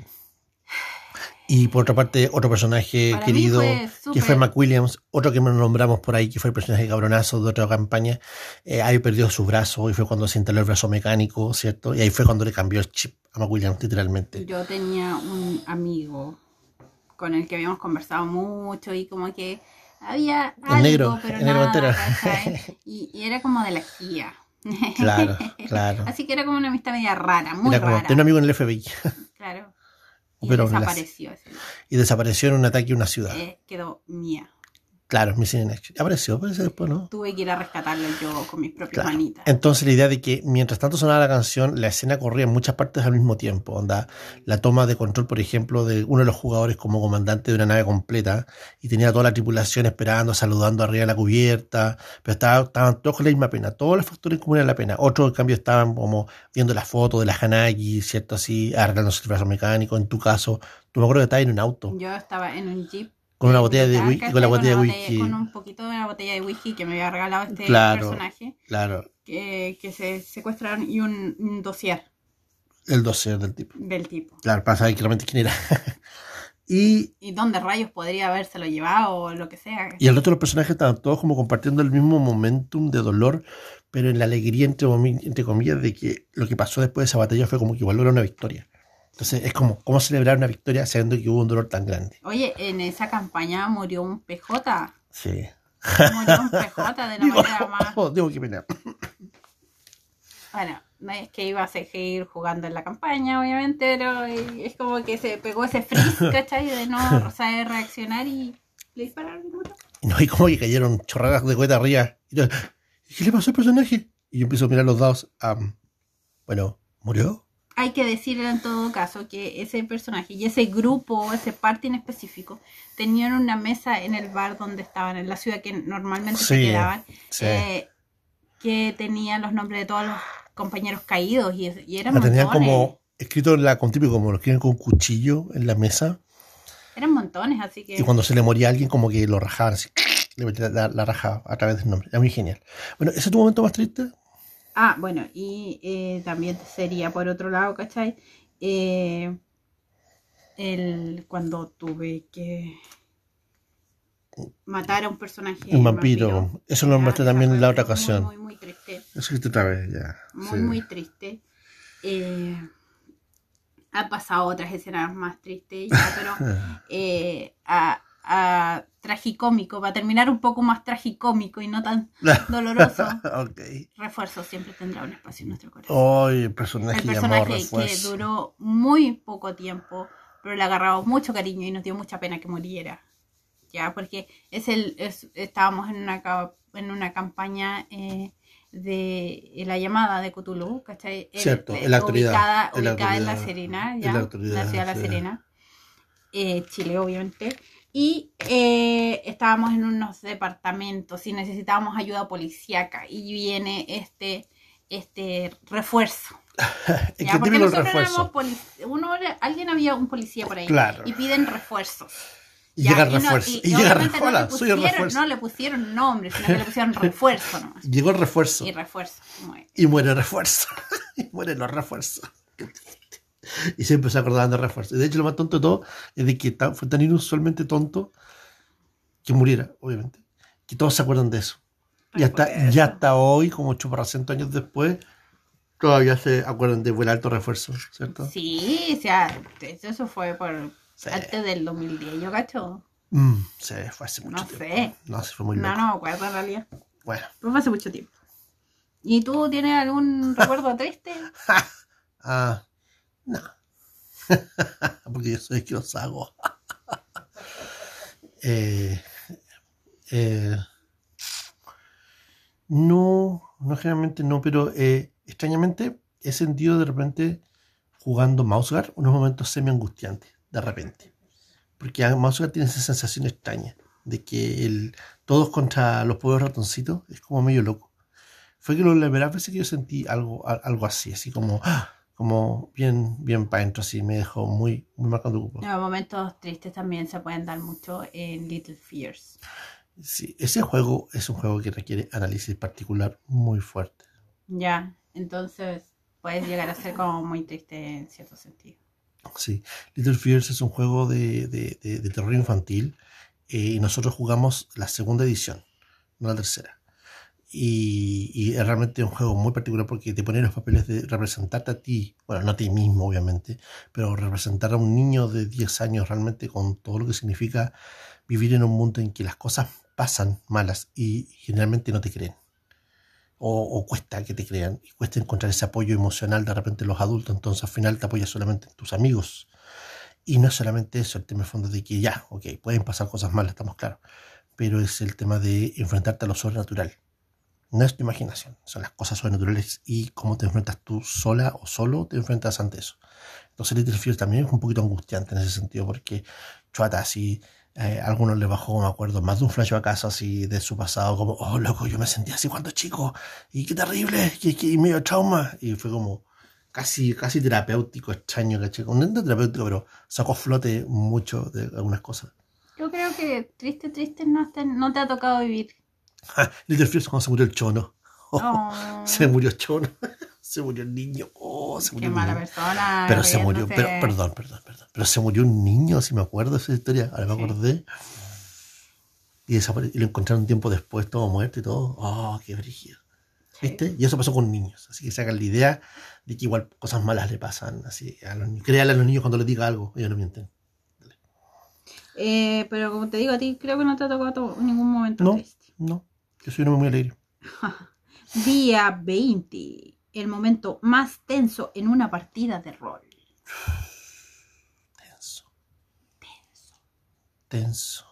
Y por otra parte, otro personaje Para querido, fue que fue McWilliams, otro que nombramos por ahí, que fue el personaje cabronazo de otra campaña, eh, ahí perdió su brazo y fue cuando se instaló el brazo mecánico, ¿cierto? Y ahí fue cuando le cambió el chip a McWilliams, literalmente. Yo tenía un amigo con el que habíamos conversado mucho y como que había algo, negro, pero negro nada, entero. ¿cachai? Y, y era como de la guía. Claro, claro. Así que era como una amistad media rara, muy Era como, rara. un amigo en el FBI Claro. Y Pero las- desapareció ese. y desapareció en un ataque a una ciudad. Eh, quedó mía. Claro, Missing in Action. Apareció, parece después, ¿no? Tuve que ir a rescatarlo yo con mis propias Claro. manitas. Entonces la idea de que mientras tanto sonaba la canción, la escena corría en muchas partes al mismo tiempo. Onda, la toma de control, por ejemplo, de uno de los jugadores como comandante de una nave completa y tenía toda la tripulación esperando, saludando arriba de la cubierta, pero estaba- estaban todos con la misma pena, todos los factores comunes de la pena. Otros, en cambio, estaban como viendo la foto de la Hanagi, ¿cierto? Así, arreglándose el brazo mecánico. En tu caso, tú me acuerdo que estabas en un auto Yo estaba en un jeep. Con una botella de whisky, con la botella de una whisky. Con un poquito de una botella de whisky que me había regalado este Claro. personaje. Claro, Que, que se secuestraron y un, un dossier el dossier del tipo. del tipo. Claro, para saber claramente quién era. y ¿Y dónde rayos podría habérselo llevado o lo que sea? Y el resto de los personajes estaban todos como compartiendo el mismo momentum de dolor, pero en la alegría, entre comillas, de que lo que pasó después de esa batalla fue como que igual era una victoria. Entonces es como, ¿cómo celebrar una victoria sabiendo que hubo un dolor tan grande? Oye, en esa campaña murió un PJ. Sí. Murió un PJ de la Digo, manera más. oh, digo que pena. Bueno, no es que iba a seguir jugando en la campaña, obviamente, pero es como que se pegó ese freeze, ¿cachai? De no saber reaccionar y le dispararon. Y no, y como que cayeron chorradas de cueta arriba. Y yo, ¿Qué le pasó al personaje? Y yo empiezo a mirar los dados. am, bueno, ¿murió? Hay que decir en todo caso que ese personaje y ese grupo, ese party en específico, tenían una mesa en el bar donde estaban, en la ciudad que normalmente se quedaban, Sí. eh, que tenían los nombres de todos los compañeros caídos y, y eran la tenían como escrito en la, con típico, como lo escriben con cuchillo en la mesa. Eran montones, así que... Y cuando se le moría a alguien, como que lo rajaban así, le metían la, la raja a través del nombre. Era muy genial. Bueno, ¿ese es tu momento más triste? Ah, bueno, y eh, también sería por otro lado, ¿cachai? Eh, el, cuando tuve que matar a un personaje. Un vampiro. Eso lo nombraste también en la otra muy, ocasión. Muy, muy triste. Eso que otra vez, ya. Muy, Sí. muy triste. Eh, ha pasado otras escenas más tristes, ya, pero eh, a, a tragicómico, va a terminar un poco más tragicómico y no tan doloroso. ok. Refuerzo siempre tendrá un espacio en nuestro corazón. El personaje, el llamado personaje que duró muy poco tiempo, pero le agarramos mucho cariño y nos dio mucha pena que muriera. Ya, porque es el, es- estábamos en una, en una campaña eh, de la llamada de Cthulhu, ¿cachai? El- Cierto, eh, en la Ubicada, en la ubicada en La Serena, en ya, la actualidad, ciudad de La. Serena, eh, Chile, obviamente. Y eh, estábamos en unos departamentos y necesitábamos ayuda policíaca. Y viene este, este refuerzo. Ya, que porque nosotros refuerzo. uno alguien había un policía por ahí Claro. y piden refuerzos. Y Ya, llega el no- refuerzo. y- Y, y llega el refuerzo. no le soy el pusieron- refuerzo. No le pusieron nombre, sino que le pusieron refuerzo nomás. Llegó el refuerzo. Y refuerzo. Y muere el refuerzo. y mueren los refuerzos. Y siempre se acordaban de refuerzo. Y de hecho, lo más tonto de todo es de que ta- fue tan inusualmente tonto que muriera, obviamente. Que todos se acuerdan de eso. Y hasta, ya hasta hoy, como 800 años después, todavía se acuerdan de buen alto refuerzo, ¿cierto? Sí, o sea, eso fue por Sí. antes del 2010, yo cacho. Mm, sí, fue hace mucho No tiempo. sé. No, sí, fue muy No, loco. no me acuerdo en realidad. Bueno. Pero fue hace mucho tiempo. ¿Y tú tienes algún recuerdo triste? Ah, no. Porque yo soy que los hago. eh, eh, no, no generalmente no, pero eh, extrañamente he sentido de repente jugando Mouseguard unos momentos semi angustiantes, de repente. Porque Mouseguard tiene esa sensación extraña de que el, todos contra los pobres ratoncitos es como medio loco. Fue que lo- la primera vez que yo sentí algo, algo así, así como, ¡ah! Como bien, bien para adentro, así me dejó muy, muy marcado cupo. Los momentos tristes también se pueden dar mucho en Little Fears. Sí, ese juego es un juego que requiere análisis particular muy fuerte. Ya, entonces puedes llegar a ser como muy triste en cierto sentido. Sí, Little Fears es un juego de, de- de- de terror infantil eh, y nosotros jugamos la segunda edición, no la tercera. Y, y es realmente un juego muy particular porque te pone los papeles de representarte a ti, bueno, no a ti mismo obviamente, pero representar a un niño de 10 años realmente con todo lo que significa vivir en un mundo en que las cosas pasan malas y generalmente no te creen. O, o cuesta que te crean, y cuesta encontrar ese apoyo emocional de repente en los adultos, entonces al final te apoyas solamente en tus amigos. Y no es solamente eso, el tema de fondo de que ya, ok, pueden pasar cosas malas, estamos claros, pero es el tema de enfrentarte a lo sobrenatural. No es tu imaginación, son las cosas sobrenaturales y cómo te enfrentas tú sola o solo te enfrentas ante eso. Entonces Little Fear también es un poquito angustiante en ese sentido porque chuata así eh, a algunos les bajó, me acuerdo, más de un flash a casa así de su pasado, como, oh, loco, yo me sentía así cuando chico, y qué terrible, y, medio trauma, y fue como casi, casi terapéutico, extraño, ¿caché? No terapéutico, pero sacó flote mucho de algunas cosas. Yo creo que triste, triste no te, no te ha tocado vivir. Little Fears cuando se murió el chono. Oh, se murió el chono. se murió el niño. Oh, se murió Qué mala persona. Pero se murió, pero, perdón, perdón, perdón. Pero se murió un niño, si me acuerdo de esa historia. Ahora me acordé. Y, y, lo encontraron un tiempo después, todo muerto y todo. Oh, qué brígido. ¿Viste? Y eso pasó con niños. Así que sacan la idea de que igual cosas malas le pasan así a los niños. Créale a los niños cuando les diga algo, ellos no mienten. Eh, pero como te digo, a ti creo que no te ha tocado en ningún momento no, No, yo soy un hombre muy alegre. Día 20 el momento más tenso en una partida de rol? Tenso. Tenso. Tenso.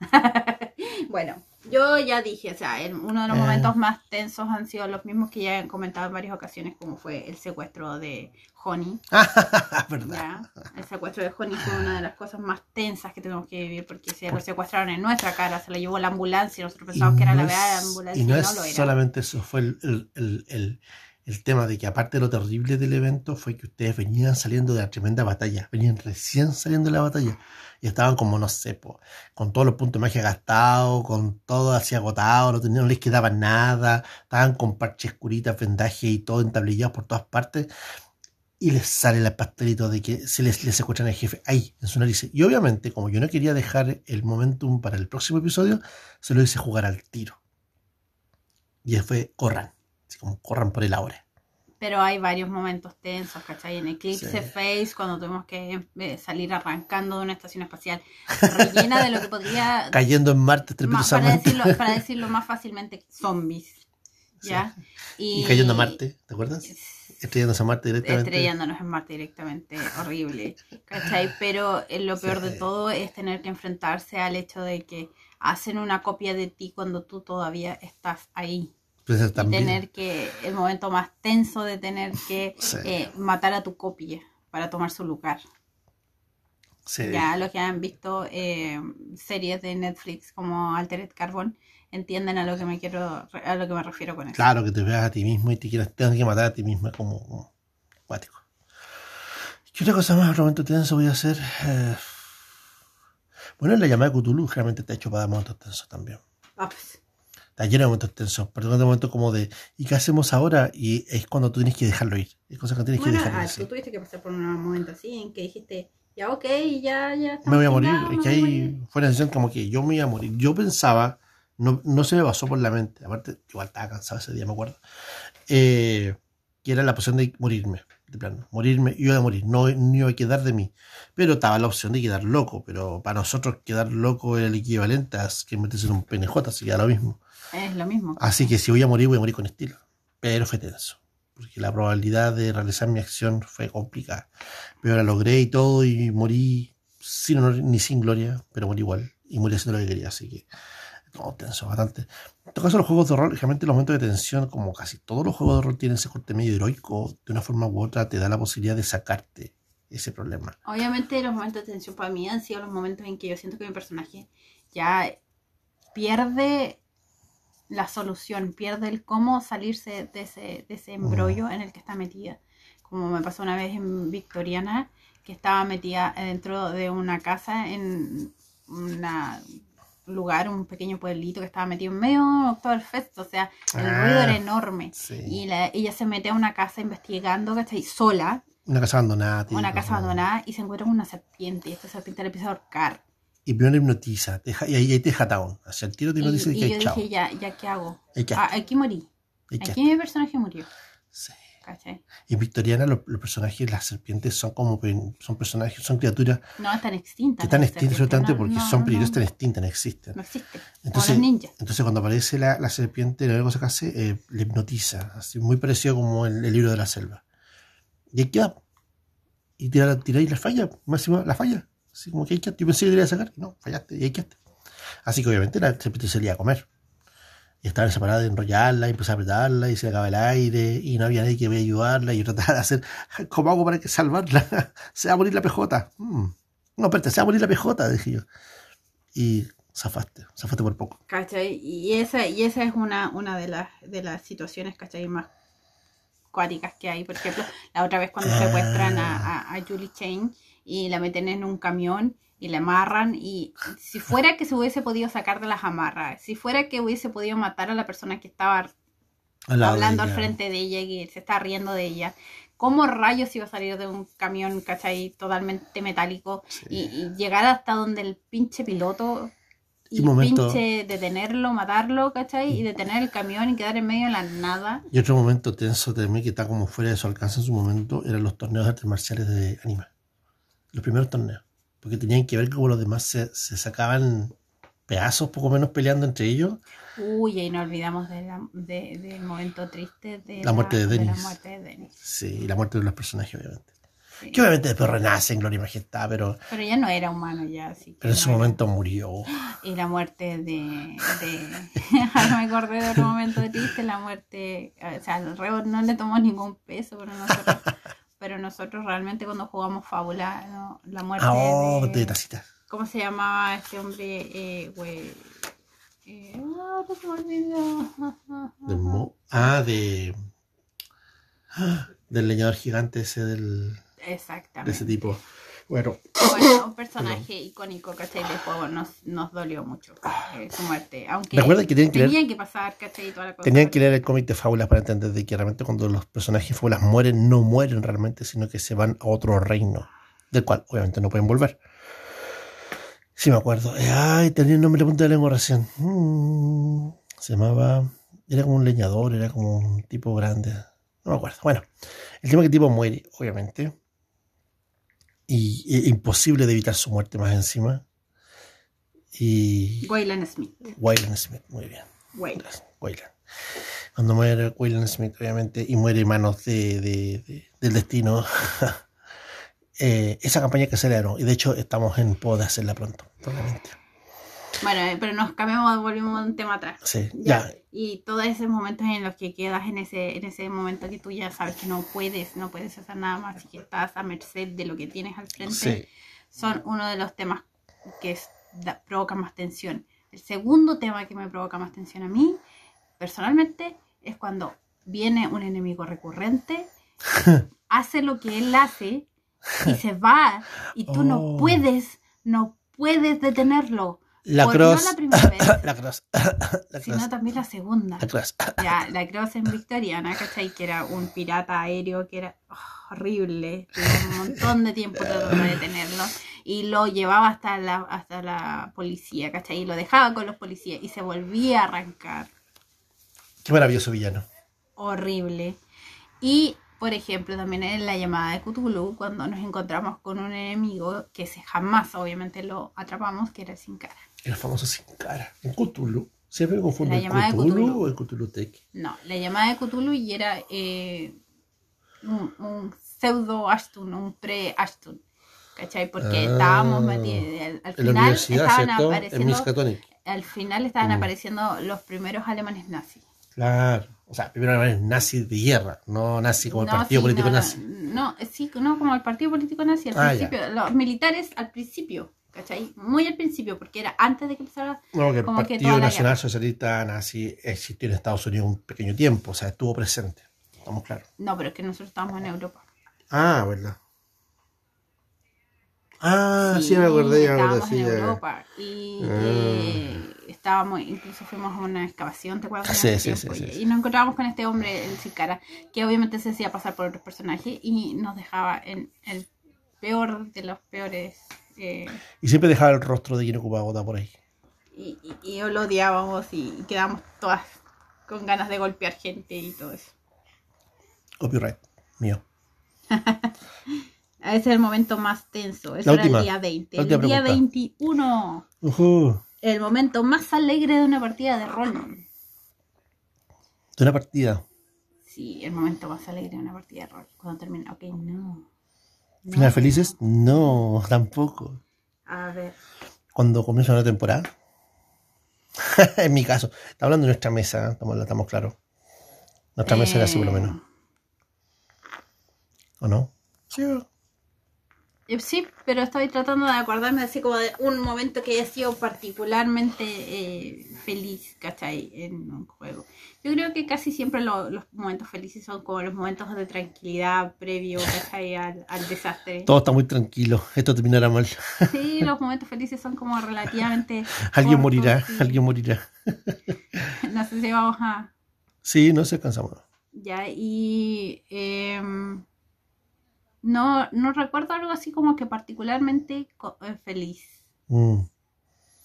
bueno, yo ya dije, o sea, uno de los eh. momentos más tensos han sido los mismos que ya he comentado en varias ocasiones, como fue el secuestro de Honey. ¿verdad? El secuestro de Honey fue una de las cosas más tensas que tuvimos que vivir porque se lo secuestraron en nuestra cara, se lo llevó la ambulancia y nosotros pensábamos que era la verdad de la ambulancia y no, es lo era. solamente eso, fue el, el, el, tema de que aparte de lo terrible del evento fue que ustedes venían saliendo de la tremenda batalla, venían recién saliendo de la batalla y estaban como, no sé, con todos los puntos de magia gastados, con todo así agotado, no, tenían, no les quedaba nada, estaban con parches curitas, vendaje y todo entablillados por todas partes y les sale el pastelito de que se les, les secuestran al jefe ahí, en su nariz. Y obviamente, como yo no quería dejar el momentum para el próximo episodio, se lo hice jugar al tiro. Y fue corran, así como corran por el ahora. Pero hay varios momentos tensos, ¿cachai? En Eclipse Face, cuando tuvimos que eh, salir arrancando de una estación espacial rellena de lo que podría... Cayendo en Marte para decirlo, para decirlo más fácilmente, zombies. ¿Ya? Y, cayendo a Marte, ¿te acuerdas? Estrellándonos en Marte directamente. Estrellándonos en Marte directamente, horrible. ¿Cachai? Pero eh, lo peor de todo es tener que enfrentarse al hecho de que hacen una copia de ti cuando tú todavía estás ahí. Pues y tener que, el momento más tenso de tener que eh, matar a tu copia para tomar su lugar. Ya los que han visto eh, series de Netflix como Altered Carbon entienden a lo que me quiero a lo que me refiero con eso. Claro, que te veas a ti mismo y te quieras tengas que matar a ti mismo como, cuático. ¿Qué otra cosa más momento tenso voy a hacer? Eh, bueno, la llamada de Cthulhu realmente te ha hecho para dar momentos tensos también. Ah, pues. Está lleno de momentos tensos, pero de momentos como de ¿y qué hacemos ahora? Y es cuando tú tienes que dejarlo ir. Es cosa que tienes que dejarlo ah, ir. Tú tuviste que pasar por un momento así en que dijiste ya ok, ya, ya. Me voy a morir. es que ahí fue una sensación como que yo me iba a morir. Yo pensaba no, no se me pasó por la mente, aparte, igual estaba cansado ese día, me acuerdo, eh, que era la opción de morirme, de plano, morirme, iba a morir, no, iba a quedar de mí, pero estaba la opción de quedar loco, pero para nosotros quedar loco es el equivalente a que meterse en un PNJ, así que da lo mismo. Es lo mismo. Así que si voy a morir, voy a morir con estilo, pero fue tenso porque la probabilidad de realizar mi acción fue complicada. Pero la logré y todo, y morí sin honor ni sin gloria, pero morí igual, y morí haciendo lo que quería, así que no, tenso bastante. En todo caso, los juegos de rol, realmente los momentos de tensión, como casi todos los juegos de rol tienen ese corte medio heroico, de una forma u otra te da la posibilidad de sacarte ese problema. Obviamente los momentos de tensión para mí han sido los momentos en que yo siento que mi personaje ya pierde la solución, pierde el cómo salirse de ese, de ese embrollo en el que está metida. Como me pasó una vez en Victoriana, que estaba metida dentro de una casa en una lugar, un pequeño pueblito que estaba metido en medio de Oktoberfest, o sea, el ah, ruido era enorme. Y ella se mete a una casa investigando, ¿cachai? Sola. Una casa abandonada. una casa abandonada y se encuentra con una serpiente y esta serpiente le empieza a ahorcar. Y primero hipnotiza, y ahí te deja down. Hacia el tiro te hipnotiza y, y, y yo dije, ya, ya, ¿qué hago? Ah, aquí morí. Aquí mi personaje murió. Sí. Y en Victoriana los, personajes, las serpientes son como son personajes, son criaturas no están extintas. Que están extintas absolutamente porque son peligrosas, están extintas, no existen. No existen. Entonces, entonces cuando aparece la, la serpiente, la cosa que hace eh, le hipnotiza, así muy parecido como el, libro de la selva. Y aquí va. Y tira, tira y la falla, máximo la falla. Así como que hay que Yo pensé que debería sacar, no, fallaste, y hay que Así que obviamente la serpiente salía a comer. Y estaba separada de enrollarla, y empezó a apretarla, y se le acaba el aire, y no había nadie que a ayudarla, y yo trataba de hacer, ¿cómo hago para que salvarla? se va a morir la PJ. Mm. No, espérate, se va a morir la PJ, dije yo. Y zafaste, zafaste por poco. ¿Cachai? Y esa, y esa es una, una de, las, de las situaciones, ¿cachai? Más cuáticas que hay. Por ejemplo, la otra vez cuando secuestran a, a, Julie Chain y la meten en un camión y la amarran y si fuera que se hubiese podido sacar de las amarras, si fuera que hubiese podido matar a la persona que estaba hablando al frente de ella y se está riendo de ella, ¿cómo rayos iba a salir de un camión, cachai, totalmente metálico y, llegar hasta donde el pinche piloto y pinche detenerlo, matarlo, ¿cachai? Y detener el camión y quedar en medio de la nada. Y otro momento tenso de mí que está como fuera de su alcance en su momento eran los torneos de artes marciales de anime. Los primeros torneos. Porque tenían que ver cómo los demás se, sacaban pedazos poco menos peleando entre ellos. Uy, y no olvidamos del momento triste de la, muerte de Denis. de la muerte de Denis. Sí, y la muerte de los personajes, obviamente. Que obviamente después renace en gloria y majestad, pero. Pero ya no era humano, ya. Así pero en su momento murió. Y la muerte de. de... me acordé de otro momento triste, la muerte. O sea, al reo no le tomó ningún peso, pero nosotros. pero nosotros realmente cuando jugamos Fábula, la muerte. Ah, oh, de, de ¿Cómo se llamaba este hombre? Eh, güey. Eh, ah, no se me olvidó. De Mo ah, de. Ah, del leñador gigante ese del. Exactamente. De ese tipo. Bueno. Bueno, un personaje icónico, ¿cachai? Del juego nos, nos dolió mucho eh, su muerte. Aunque Recuerda que tenían que, leer, que pasar, ¿cachai? Toda la cosa, tenían que leer el cómic de fábulas para entender de que realmente cuando los personajes de fábulas mueren, no mueren realmente, sino que se van a otro reino, del cual obviamente no pueden volver. Sí, me acuerdo. Eh, ay, tenía el nombre de punta de lengua recién. Mm, se llamaba. Era como un leñador, era como un tipo grande. No me acuerdo. Bueno, el tema que el tipo muere, obviamente y, imposible de evitar su muerte más encima. Y... Wayland Smith. Wayland Smith, muy bien. Wayland. Cuando muere Wayland Smith, obviamente, y muere en manos de, de, del destino, eh, esa campaña que aceleraron. Y de hecho, estamos en pos de hacerla pronto, probablemente. Bueno, eh, pero nos cambiamos, volvimos un tema atrás. Sí, ya. Y todos esos momentos en los que quedas en ese, en ese momento que tú ya sabes que no puedes, no puedes hacer nada más y que estás a merced de lo que tienes al frente, son uno de los temas que provoca más tensión. El segundo tema que me provoca más tensión a mí, personalmente, es cuando viene un enemigo recurrente, hace lo que él hace y se va y tú no oh. puedes, no puedes detenerlo la Cross. No la primera vez. la Cross. sino también la segunda. La Cross. ya, la Cross en Victoriana, ¿cachai? Que era un pirata aéreo que era oh, horrible. Tuvo un montón de tiempo tratando de detenerlo. Y lo llevaba hasta la, hasta la policía, ¿cachai? Y lo dejaba con los policías y se volvía a arrancar. Qué maravilloso villano. Horrible. Y por ejemplo, también en la llamada de Cthulhu, cuando nos encontramos con un enemigo que se jamás obviamente lo atrapamos, que era sin cara. El famoso sin cara. En Cthulhu. ¿Siempre me confundo el Cthulhu, o el Cthulhu Tech? No, la llamada de Cthulhu y era eh, un, pseudo Ashtun, un pre-Ashtun. ¿Cachai? Porque ah, estábamos metidos. Al, final estaban apareciendo. Al final estaban mm. apareciendo los primeros alemanes nazis. Claro. O sea, primero es nazi de guerra, no nazi como el partido político nazi. No, sí, no como el partido político nazi al ah, principio. Los militares al principio, ¿cachai? Muy al principio, porque era antes de que empezara. No, que el Partido Nacional Socialista Nazi existió en Estados Unidos un pequeño tiempo, o sea, estuvo presente. Estamos claros. No, pero es que nosotros estábamos en Europa. Ah, verdad. Ah, sí, me acordé, ya me acordé. en Europa y ah. eh, estábamos, incluso fuimos a una excavación, ¿te acuerdas? Sí, sí, sí, Y nos encontramos con este hombre, el Sicara, que obviamente se hacía pasar por otros personajes y nos dejaba en el peor de los peores. Y siempre dejaba el rostro de quien ocupaba bota por ahí. Y, y, lo odiábamos y quedábamos todas con ganas de golpear gente y todo eso. Copyright, mío. Ese es el momento más tenso. Eso era el día 20. El día 21. El momento más alegre de una partida de rol. ¿De una partida? Sí, el momento más alegre de una partida de rol. Cuando termina. Ok, no. ¿Final felices? No, tampoco. A ver. Cuando comienza una temporada. en mi caso, está hablando de nuestra mesa, ¿eh? estamos, estamos claros. Nuestra mesa era así por lo menos. Eh, ¿O no? Sí. Eh, Sí, pero estoy tratando de acordarme así como de un momento que haya sido particularmente eh, feliz, ¿cachai? En un juego. Yo creo que casi siempre lo- los momentos felices son como los momentos de tranquilidad previo, ¿cachai? Al, al desastre. Todo está muy tranquilo. Esto terminará mal. Sí, los momentos felices son como relativamente... Alguien cortos morirá. y- Alguien morirá. No sé si vamos a... Sí, no se cansamos. Ya, y... em, no, no recuerdo algo así como que particularmente eh, feliz. Mm.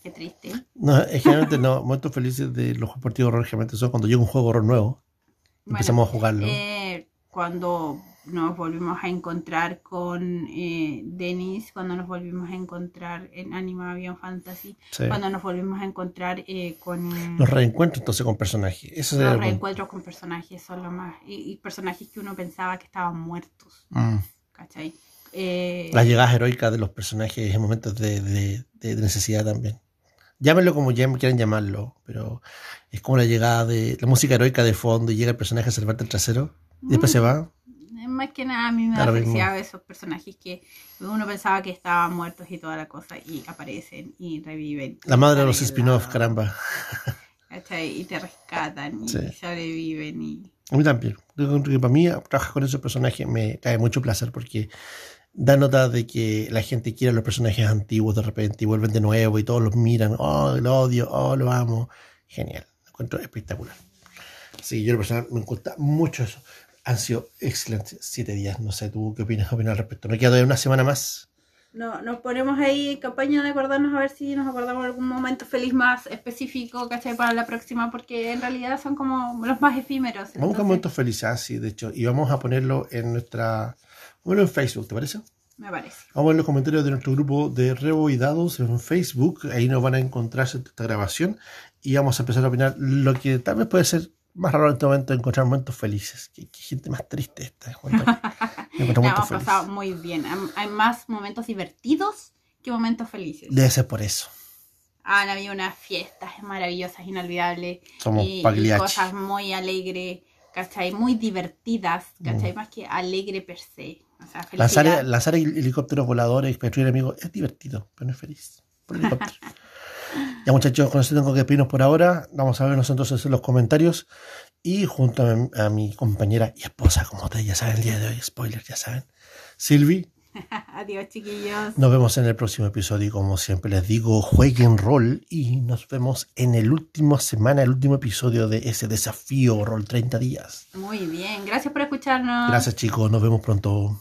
Qué triste. No, es generalmente no. Momentos felices de los partidos de horror generalmente son cuando llega un juego de horror nuevo. Bueno, Empezamos a jugarlo. Eh, cuando nos volvimos a encontrar con eh, Denis, cuando nos volvimos a encontrar en Anima Avion Fantasy, Sí. cuando nos volvimos a encontrar eh, con Los reencuentros entonces con personajes. Eso los reencuentros con personajes, son lo más. Y, y personajes que uno pensaba que estaban muertos, Mm. ¿Cachai? Eh, Las llegadas heroicas de los personajes en momentos de, de- de necesidad también. Llámenlo como quieran llamarlo, pero es como la llegada de la música heroica de fondo y llega el personaje a salvarte el trasero y después se va. eh, Más que nada a mí me Da felicidad esos personajes que uno pensaba que estaban muertos y toda la cosa y aparecen y reviven. La madre de los spin-off, caramba. ¿cachai? Y te rescatan y Sí. sobreviven y... A mí también. Yo que para mí trabajar con esos personajes me cae mucho placer porque da nota de que la gente quiere los personajes antiguos de repente y vuelven de nuevo y todos los miran. Oh, lo odio, oh, lo amo. Genial. Lo encuentro espectacular. Sí, yo lo personal me gusta mucho eso. Han sido excelentes siete días. No sé, ¿tú qué opinas, opinas al respecto? Me queda todavía una semana más. No, nos ponemos ahí en campaña de acordarnos a ver si nos acordamos de algún momento feliz más específico, ¿cachai? Para la próxima, porque en realidad son como los más efímeros. Vamos entonces, momentos felices, ah, sí, de hecho. Y vamos a ponerlo en nuestra... Bueno, en Facebook, ¿te parece? Me parece. Vamos a ver los comentarios de nuestro grupo de Rebo y Dados en Facebook. Ahí nos van a encontrar esta grabación y vamos a empezar a opinar lo que tal vez puede ser más raro en este momento, encontrar momentos felices. Qué, qué gente más triste esta. La momentos hemos felices. pasado muy bien. Hay- más momentos divertidos que momentos felices. Debe ser por eso. Han habido unas fiestas maravillosas, inolvidables. Somos y, y cosas muy alegres, ¿cachai? Muy divertidas, ¿cachai? Mm. Más que alegre per se. O sea, Lanzar, lanzar hel- helicópteros voladores y destruir enemigos es divertido, pero no es feliz. Por helicóptero. ya muchachos, con eso tengo que despedirnos por ahora. Vamos a vernos entonces en los comentarios. Y junto a mi, a mi compañera y esposa, como ustedes ya saben, el día de hoy, spoiler, ya saben, Silvi. Adiós, chiquillos. Nos vemos en el próximo episodio y como siempre les digo, jueguen rol y nos vemos en el último semana, el último episodio de ese desafío rol 30 días. Muy bien. Gracias por escucharnos. Gracias chicos, nos vemos pronto.